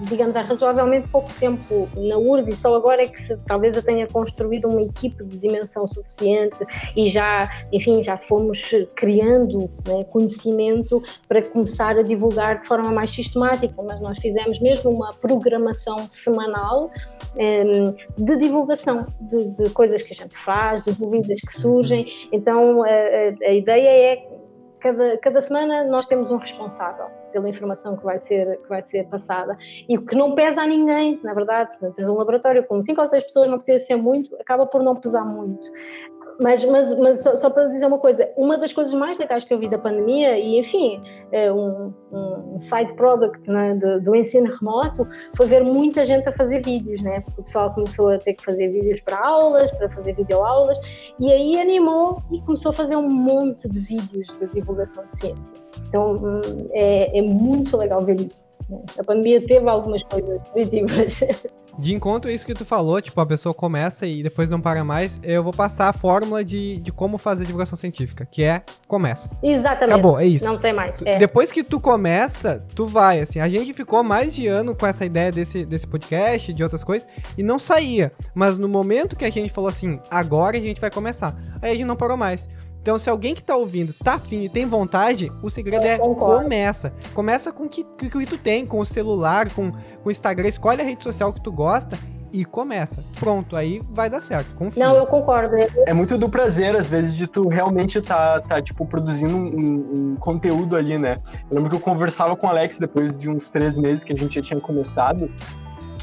digamos, há razoavelmente pouco tempo na URD e só agora é que se, talvez eu tenha construído uma equipe de dimensão suficiente e já, enfim, já fomos criando né, conhecimento para começar a divulgar de forma mais sistemática, mas nós fizemos mesmo uma programação semanal um, ehm, de divulgação de, de, coisas que a gente faz, de dúvidas que surgem. Então a, a, a ideia é cada, cada semana nós temos um responsável pela informação que vai ser que vai ser passada. E que não pesa a ninguém na verdade se tens um laboratório com cinco ou seis pessoas não precisa ser muito acaba por não pesar muito mas, mas, mas só, só, para dizer uma coisa, uma das coisas mais legais que eu vi da pandemia, e enfim, é um, um side product né, do, do, ensino remoto, foi ver muita gente a fazer vídeos, né? Porque o pessoal começou a ter que fazer vídeos para aulas, para fazer videoaulas, e aí animou e começou a fazer um monte de vídeos de divulgação de ciência. Então hum, é, é muito legal ver isso. Né? A pandemia teve algumas coisas positivas. De encontro a isso que tu falou, tipo, a pessoa começa e depois não para mais, eu vou passar a fórmula de, de como fazer divulgação científica, que é começa. Exatamente. Acabou, é isso. Não tem mais. É. Depois que tu começa, tu vai, assim, a gente ficou mais de ano com essa ideia desse, desse podcast, de outras coisas, e não saía. Mas no momento que a gente falou assim, agora a gente vai começar, aí a gente não parou mais. Então, se alguém que tá ouvindo tá afim e tem vontade, o segredo é começa. Começa com o que, que, que tu tem, com o celular, com, com o Instagram, escolhe a rede social que tu gosta e começa. Pronto, aí vai dar certo, confia. Não, eu concordo. É muito do prazer, às vezes, de tu realmente tá, tá tipo, produzindo um, um, conteúdo ali, né? Eu lembro que eu conversava com o Alex depois de uns três meses que a gente já tinha começado,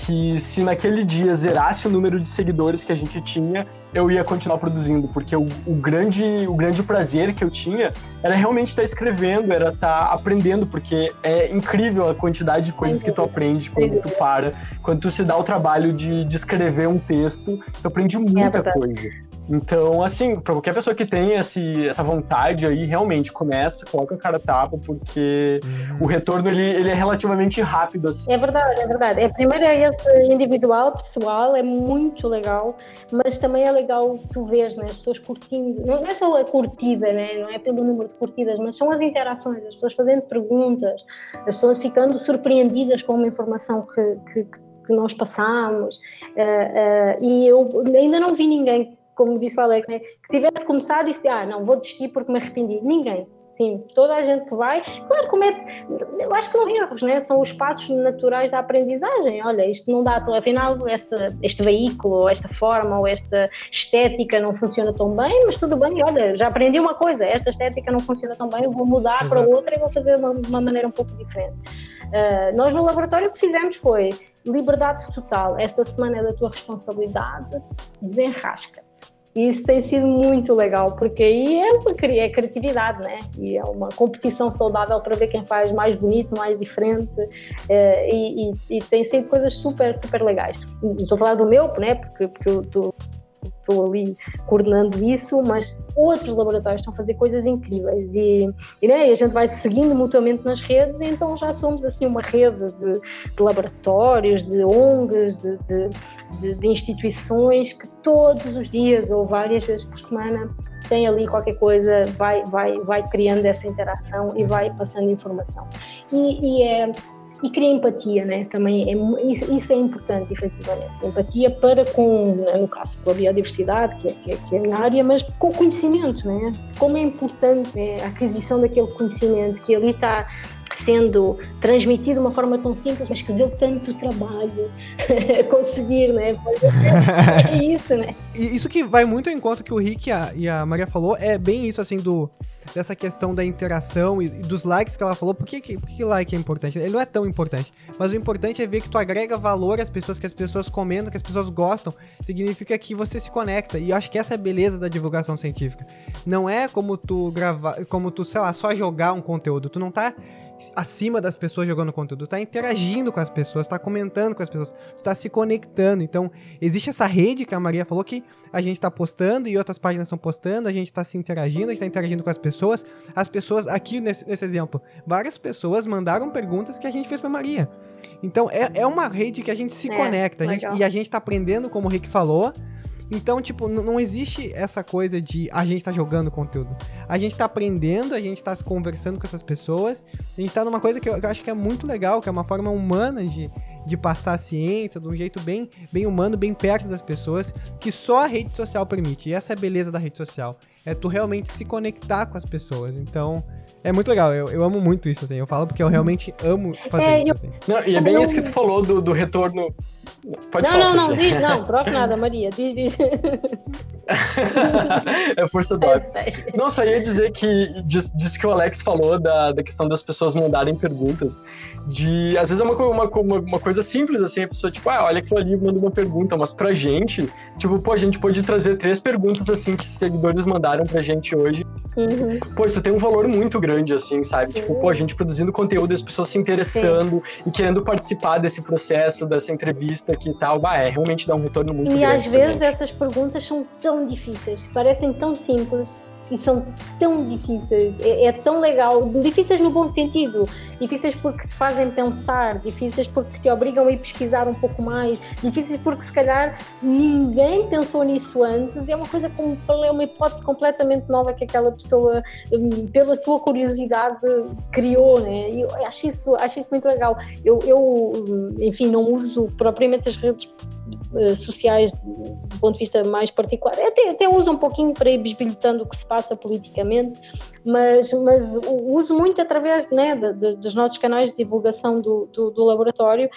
que se naquele dia zerasse o número de seguidores que a gente tinha, eu ia continuar produzindo, porque o, o grande, o grande prazer que eu tinha era realmente estar escrevendo, era estar aprendendo, porque é incrível a quantidade de coisas que tu aprende quando tu para, quando tu se dá o trabalho de, de escrever um texto, tu aprende muita é coisa. Então, assim, para qualquer pessoa que tenha esse, essa vontade aí, realmente começa, coloca a cara tapa, porque uhum. o retorno ele, ele é relativamente rápido. Assim. É verdade, é verdade. É, primeiro é esse individual, pessoal, é muito legal, mas também é legal tu ver né, as pessoas curtindo. Não é só a curtida, né, não é pelo número de curtidas, mas são as interações, as pessoas fazendo perguntas, as pessoas ficando surpreendidas com uma informação que, que, que nós passamos. Uh, uh, e eu ainda não vi ninguém como disse o Alex, né, que tivesse começado e disse, ah, não, vou desistir porque me arrependi. Ninguém. Sim, toda a gente que vai, claro, comete, eu acho que não erros, né? São os passos naturais da aprendizagem. Olha, isto não dá, afinal, esta, este veículo, ou esta forma, ou esta estética não funciona tão bem, mas tudo bem, olha, já aprendi uma coisa, esta estética não funciona tão bem, eu vou mudar Exato. para outra e vou fazer de uma, uma maneira um pouco diferente. Uh, nós no laboratório o que fizemos foi liberdade total, esta semana é da tua responsabilidade, desenrasca e isso tem sido muito legal, porque aí é, uma, é criatividade, né? E é uma competição saudável para ver quem faz mais bonito, mais diferente. É, e, e, e, tem sido coisas super, super legais. Estou a falar do meu, né? Porque, porque eu estou estou ali coordenando isso, mas outros laboratórios estão a fazer coisas incríveis e, e, né, a gente vai seguindo mutuamente nas redes, então já somos assim uma rede de, de laboratórios, de ONGs, de, de, de, instituições que todos os dias ou várias vezes por semana tem ali qualquer coisa, vai, vai, vai criando essa interação e vai passando informação. E, e é e cria empatia, né? Também é, isso é importante, efetivamente. Empatia para com, né, no caso, com a biodiversidade, que é, que é, que é a minha área, mas com o conhecimento, né? Como é importante né, a aquisição daquele conhecimento que ali está sendo transmitido de uma forma tão simples, mas que deu tanto trabalho conseguir, né? É isso, né? Isso que vai muito ao encontro que o Rick e a, e a Maria falou, é bem isso, assim, do dessa questão da interação e, dos likes que ela falou. Por que, por que like é importante? Ele não é tão importante. Mas o importante é ver que tu agrega valor às pessoas, que as pessoas comentam, que as pessoas gostam. Significa que você se conecta. E eu acho que essa é a beleza da divulgação científica. Não é como tu gravar, como tu, sei lá, só jogar um conteúdo. Tu não tá acima das pessoas jogando conteúdo, tá interagindo com as pessoas, tá comentando com as pessoas, tá se conectando. Então, existe essa rede que a Maria falou que a gente tá postando e outras páginas estão postando, a gente tá se interagindo, a gente tá interagindo com as pessoas. As pessoas, aqui nesse, nesse exemplo, várias pessoas mandaram perguntas que a gente fez pra Maria. Então, é, é uma rede que a gente se é, conecta a gente, e a gente tá aprendendo, como o Rick falou, então, tipo, não existe essa coisa de a gente tá jogando conteúdo. A gente tá aprendendo, a gente tá conversando com essas pessoas. A gente tá numa coisa que eu, acho que é muito legal, que é uma forma humana de, de passar a ciência, de um jeito bem, bem humano, bem perto das pessoas, que só a rede social permite. E essa é a beleza da rede social. É tu realmente se conectar com as pessoas. Então, é muito legal, eu, eu amo muito isso, assim. Eu falo porque eu realmente amo fazer é, isso, assim. Não, e é bem isso que tu falou do, do retorno. Pode não, falar. Não, não, diz, não, próprio nada, Maria. Diz, diz. é força do Não, só ia dizer que diz, diz que o Alex falou da, da questão das pessoas mandarem perguntas. De. Às vezes é uma, uma, uma, uma coisa simples, assim, a pessoa, tipo, ah, olha aquilo ali, manda uma pergunta, mas pra gente, tipo, pô, a gente pode trazer três perguntas assim que seguidores mandaram pra gente hoje. Uhum. Pô, isso tem um valor muito grande grande, assim, sabe? Tipo, pô, a gente produzindo conteúdo, as pessoas se interessando Sim. e querendo participar desse processo, dessa entrevista que tal, vai, é, realmente dá um retorno muito e grande. E às vezes essas perguntas são tão difíceis, parecem tão simples, e são tão difíceis. É, é, tão legal. Difíceis no bom sentido. Difíceis porque te fazem pensar, difíceis porque te obrigam a ir pesquisar um pouco mais, difíceis porque se calhar ninguém pensou nisso antes. É uma coisa é uma hipótese completamente nova que aquela pessoa, hum, pela sua curiosidade, criou, né? Eu acho isso, acho isso muito legal. Eu, eu, hum, enfim, não uso propriamente as redes eh, sociais do ponto de vista mais particular. Até, até uso um pouquinho para ir bisbilhotando o que se passa politicamente, mas, mas uso muito através né, de, de, dos nossos canais de divulgação do, do, do, laboratório.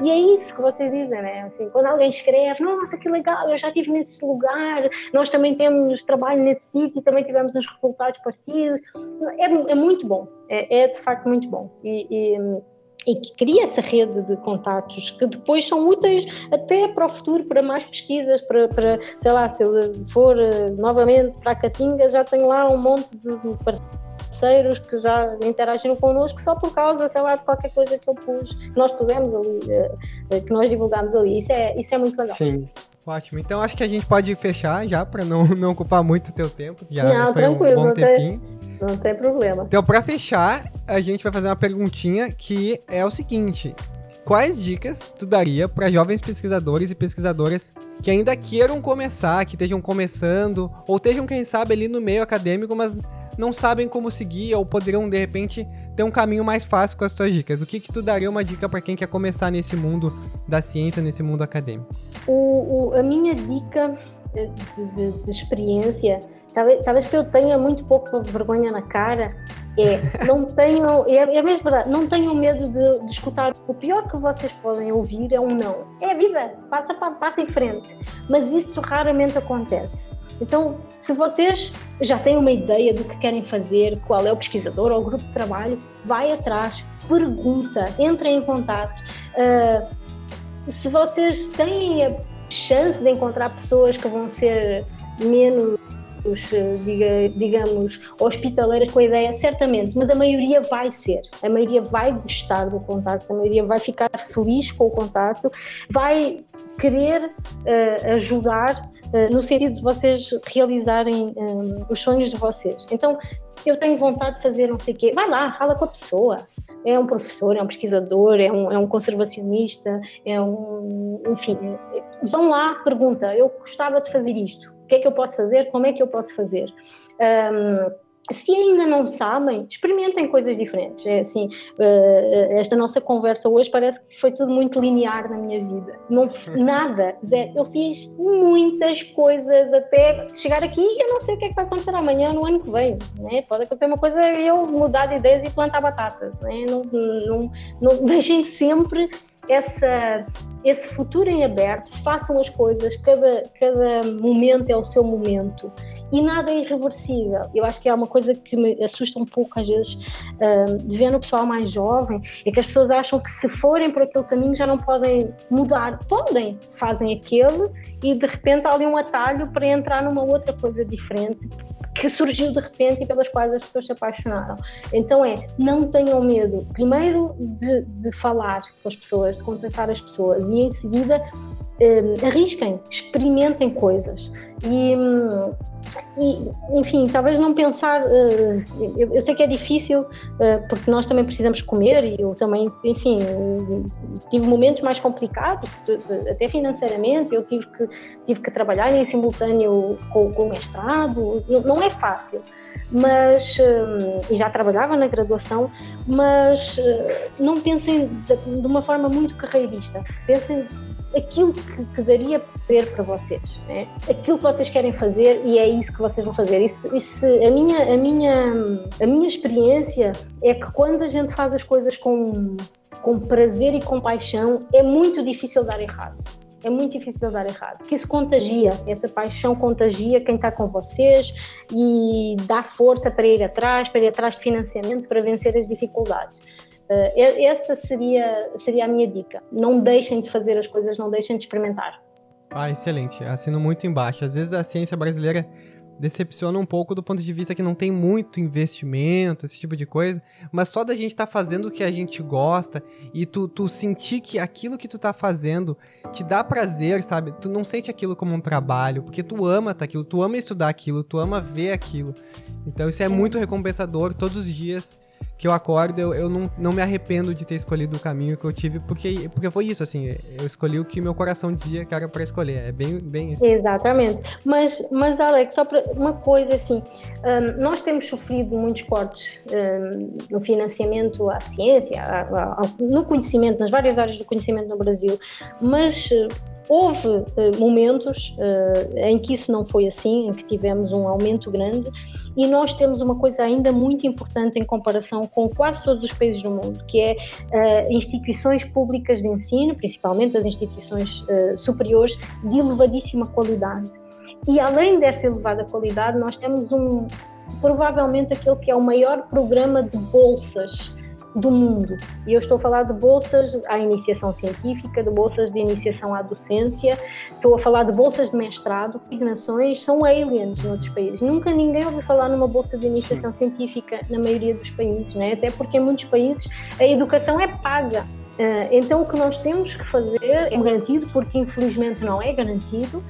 E é isso que vocês dizem, né? Assim, quando alguém escreve, nossa, que legal, eu já estive nesse lugar, nós também temos trabalho nesse sítio, também tivemos uns resultados parecidos. É, é muito bom, é, é, de facto muito bom. E, e e que cria essa rede de contatos que depois são úteis até para o futuro, para mais pesquisas, para, para sei lá, se eu for uh, novamente para a Caatinga, já tenho lá um monte de parceiros que já interagiram connosco só por causa, sei lá, de qualquer coisa que eu pus, que nós pusemos ali, uh, que nós divulgamos ali. Isso é, isso é muito legal. Sim. Ótimo. Então acho que a gente pode fechar já para não, não ocupar muito o teu tempo. Já não, foi tranquilo, um bom tempinho. Tem... Não tem problema. Então, para fechar, a gente vai fazer uma perguntinha que é o seguinte: quais dicas tu daria para jovens pesquisadores e pesquisadoras que ainda queiram começar, que estejam começando, ou estejam, quem sabe, ali no meio acadêmico, mas não sabem como seguir, ou poderiam, de repente, ter um caminho mais fácil com as tuas dicas? O que que tu daria uma dica para quem quer começar nesse mundo da ciência, nesse mundo acadêmico? O, o a minha dica de, de, de experiência talvez, talvez que eu tenha muito pouco vergonha na cara, é, não tenham, é, é mesmo verdade, não tenham medo de, de, escutar. O pior que vocês podem ouvir é um não. É a vida, passa, passa em frente. Mas isso raramente acontece. Então, se vocês já têm uma ideia do que querem fazer, qual é o pesquisador ou o grupo de trabalho, vai atrás, pergunta, entre em contato. Uh, se vocês têm a chance de encontrar pessoas que vão ser menos eh, diga, digamos, hospitaleiras com a ideia, certamente, mas a maioria vai ser, a maioria vai gostar do contacto, a maioria vai ficar feliz com o contacto, vai querer uh, ajudar uh, no sentido de vocês realizarem um, os sonhos de vocês. Então, eu tenho vontade de fazer não sei o quê, vai lá, fala com a pessoa. É um professor, é um pesquisador, é um, é um conservacionista, é um. Enfim, vão lá, pergunta: eu gostava de fazer isto que é que eu posso fazer, como é que eu posso fazer. Um, se ainda não sabem, experimentem coisas diferentes. É assim, uh, esta nossa conversa hoje parece que foi tudo muito linear na minha vida. Não nada, Zé, eu fiz muitas coisas até chegar aqui e eu não sei o que é que vai acontecer amanhã, no ano que vem. Né? Pode acontecer uma coisa eu mudar de ideias e plantar batatas. Né? Não, não, não deixem sempre essa, esse futuro em aberto, façam as coisas, cada, cada momento é o seu momento e nada é irreversível. Eu acho que é uma coisa que me assusta um pouco às vezes uh, de ver no pessoal mais jovem, é que as pessoas acham que se forem por aquele caminho já não podem mudar. Podem, fazem aquele e de repente há ali um atalho para entrar numa outra coisa diferente que surgiu de repente e pelas quais as pessoas se apaixonaram. Então é, não tenham medo, primeiro de, de falar com as pessoas, de contactar as pessoas e em seguida eh, arrisquem, experimentem coisas. E, hum, e, enfim, talvez não pensar. Uh, eu, eu, sei que é difícil, uh, porque nós também precisamos comer, e eu também, enfim, tive momentos mais complicados, até financeiramente. Eu tive que, tive que trabalhar em simultâneo com, com o mestrado, não é fácil, mas. Uh, e já trabalhava na graduação, mas não pensem de, de uma forma muito carreirista. Pensem aquilo que, que daria poder para vocês, né? aquilo que vocês querem fazer e é isso que vocês vão fazer. Isso, isso, a, minha, a, minha, a minha experiência é que quando a gente faz as coisas com, com prazer e com paixão, é muito difícil dar errado. É muito difícil dar errado, porque isso contagia, essa paixão contagia quem está com vocês e dá força para ir atrás, para ir atrás de financiamento, para vencer as dificuldades. Uh, essa seria, seria a minha dica. Não deixem de fazer as coisas, não deixem de experimentar. Ah, excelente. Assino muito embaixo. Às vezes a ciência brasileira decepciona um pouco do ponto de vista que não tem muito investimento, esse tipo de coisa, mas só da gente estar tá fazendo o que a gente gosta e tu, tu sentir que aquilo que tu tá fazendo te dá prazer, sabe? Tu não sente aquilo como um trabalho, porque tu ama tá aquilo, tu ama estudar aquilo, tu ama ver aquilo. Então isso é muito recompensador todos os dias que eu acordo, eu, eu não, não me arrependo de ter escolhido o caminho que eu tive, porque, porque foi isso, assim, eu escolhi o que meu coração dizia que era para escolher, é bem, bem isso. Exatamente, mas, mas Alex, só para uma coisa assim, um, nós temos sofrido muitos cortes um, no financiamento à ciência, a, a, no conhecimento, nas várias áreas do conhecimento no Brasil, mas Houve uh, momentos uh, em que isso não foi assim, em que tivemos um aumento grande, e nós temos uma coisa ainda muito importante em comparação com quase todos os países do mundo, que é uh, instituições públicas de ensino, principalmente as instituições superiores, de elevadíssima qualidade. E além dessa elevada qualidade, nós temos um provavelmente aquele que é o maior programa de bolsas do mundo. E eu estou a falar de bolsas à iniciação científica, de bolsas de iniciação à docência, estou a falar de bolsas de mestrado. Designações são aliens noutros países. Nunca ninguém ouviu falar numa bolsa de iniciação Sim. científica na maioria dos países, né? até porque em muitos países a educação é paga. Eh, então, o que nós temos que fazer é garantido, porque infelizmente não é garantido,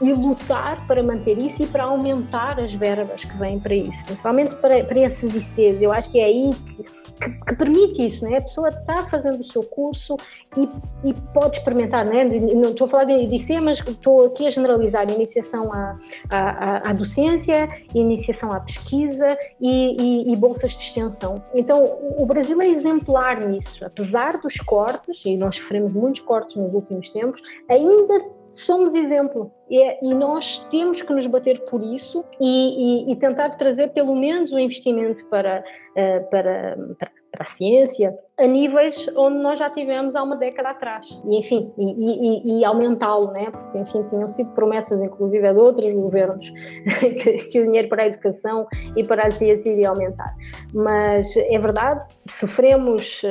e lutar para manter isso e para aumentar as verbas que vêm para isso, principalmente para, para esses ICs. Eu acho que é aí que, que, permite isso, né? A pessoa está fazendo o seu curso e, e pode experimentar, né? Não estou a falar de, de IC, mas estou aqui a generalizar iniciação à, à, à docência, iniciação à pesquisa e, e, e bolsas de extensão. Então, o Brasil é exemplar nisso, apesar dos cortes, e nós sofremos muitos cortes nos últimos tempos, ainda somos exemplo. E, é, e, nós temos que nos bater por isso e, e, e tentar trazer pelo menos um investimento para, uh, para, para, para, a ciência a níveis onde nós já tivemos há uma década atrás e enfim e, aumentá-lo, né? porque enfim tinham sido promessas inclusive de outros governos que, que, o dinheiro para a educação e para a ciência iria aumentar mas é verdade sofremos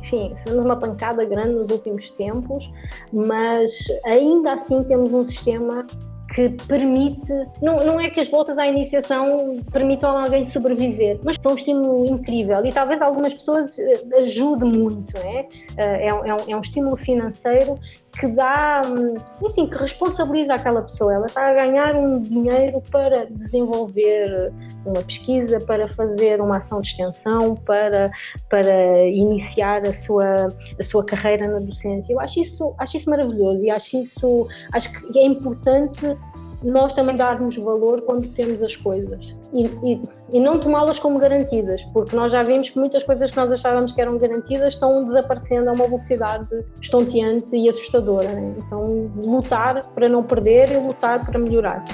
enfim sofremos uma pancada grande nos últimos tempos mas ainda assim temos um sistema que permite, não, não é que as bolsas à iniciação permitam a alguém sobreviver, mas são um estímulo incrível e talvez algumas pessoas eh, ajude muito, é? É, é, um, é um estímulo financeiro que dá, hum, enfim, que responsabiliza aquela pessoa. Ela está a ganhar um dinheiro para desenvolver uma pesquisa, para fazer uma ação de extensão, para, para iniciar a sua, a sua carreira na docência. Eu acho isso, acho isso maravilhoso e acho isso, acho que é importante nós também darmos valor quando temos as coisas e, e, e não tomá-las como garantidas, porque nós já vimos que muitas coisas que nós achávamos que eram garantidas estão desaparecendo a uma velocidade estonteante e assustadora. Né? Então, lutar para não perder e lutar para melhorar.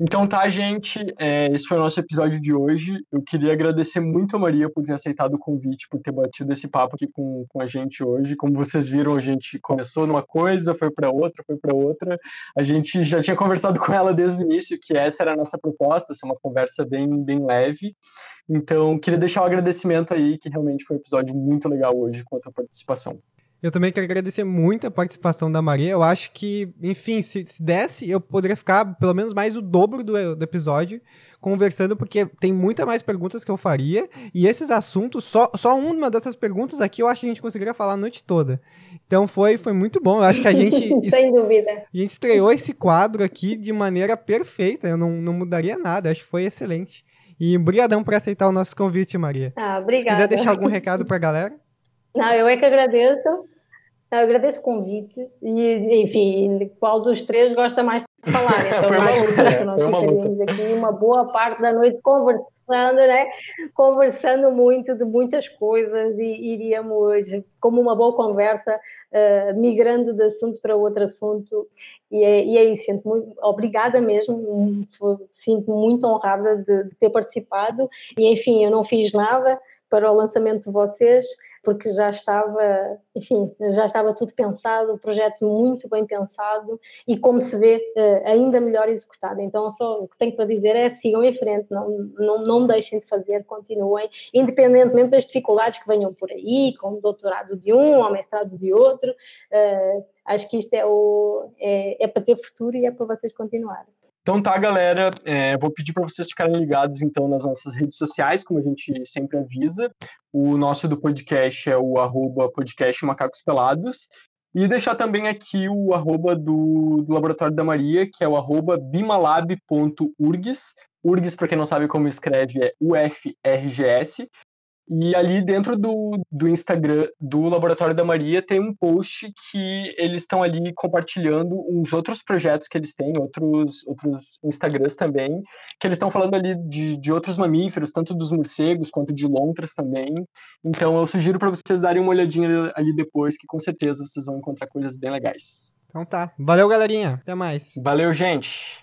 Então tá, gente, é, esse foi o nosso episódio de hoje. Eu queria agradecer muito a Maria por ter aceitado o convite, por ter batido esse papo aqui com, com a gente hoje. Como vocês viram, a gente começou numa coisa, foi para outra, foi para outra. A gente já tinha conversado com ela desde o início, que essa era a nossa proposta, ser uma conversa bem, bem leve. Então, queria deixar o um agradecimento aí, que realmente foi um episódio muito legal hoje com a tua participação. Eu também quero agradecer muito a participação da Maria. Eu acho que, enfim, se, se desse, eu poderia ficar pelo menos mais o dobro do, do, episódio conversando, porque tem muita mais perguntas que eu faria. E esses assuntos, só, só uma dessas perguntas aqui eu acho que a gente conseguiria falar a noite toda. Então foi, foi muito bom. Eu acho que a gente. Sem dúvida. A gente estreou esse quadro aqui de maneira perfeita. Eu não, não mudaria nada. Acho que foi excelente. E obrigadão por aceitar o nosso convite, Maria. Ah, obrigada. Se quiser deixar algum recado para a galera. Não, eu é que agradeço. Eu agradeço o convite e, enfim, qual dos três gosta mais de falar? Então, Foi mais luta, né? nós ficaríamos aqui uma boa parte da noite conversando, né? Conversando muito de muitas coisas e iríamos, como uma boa conversa, uh, migrando de assunto para outro assunto. E é, e é isso, gente. Muito, obrigada mesmo. Sinto muito honrada de, de ter participado. E, enfim, eu não fiz nada para o lançamento de vocês porque já estava, enfim, já estava tudo pensado, o projeto muito bem pensado e, como se vê, eh, ainda melhor executado. Então, só o que tenho para dizer é sigam em frente, não, não, não deixem de fazer, continuem, independentemente das dificuldades que venham por aí, com o doutorado de um ou mestrado de outro. Uh, acho que isto é, o, é, é para ter futuro e é para vocês continuarem. Então tá, galera, é, vou pedir para vocês ficarem ligados então nas nossas redes sociais, como a gente sempre avisa. O nosso do podcast é o arroba podcast Macacos Pelados. E deixar também aqui o arroba do, do Laboratório da Maria, que é o arroba bimalab.urgs. URGS, para quem não sabe como escreve, é UFRGS. E ali dentro do, do Instagram do Laboratório da Maria tem um post que eles estão ali compartilhando uns outros projetos que eles têm, outros, outros Instagrams também, que eles estão falando ali de, de outros mamíferos, tanto dos morcegos quanto de lontras também. Então eu sugiro para vocês darem uma olhadinha ali depois, que com certeza vocês vão encontrar coisas bem legais. Então tá. Valeu, galerinha. Até mais. Valeu, gente.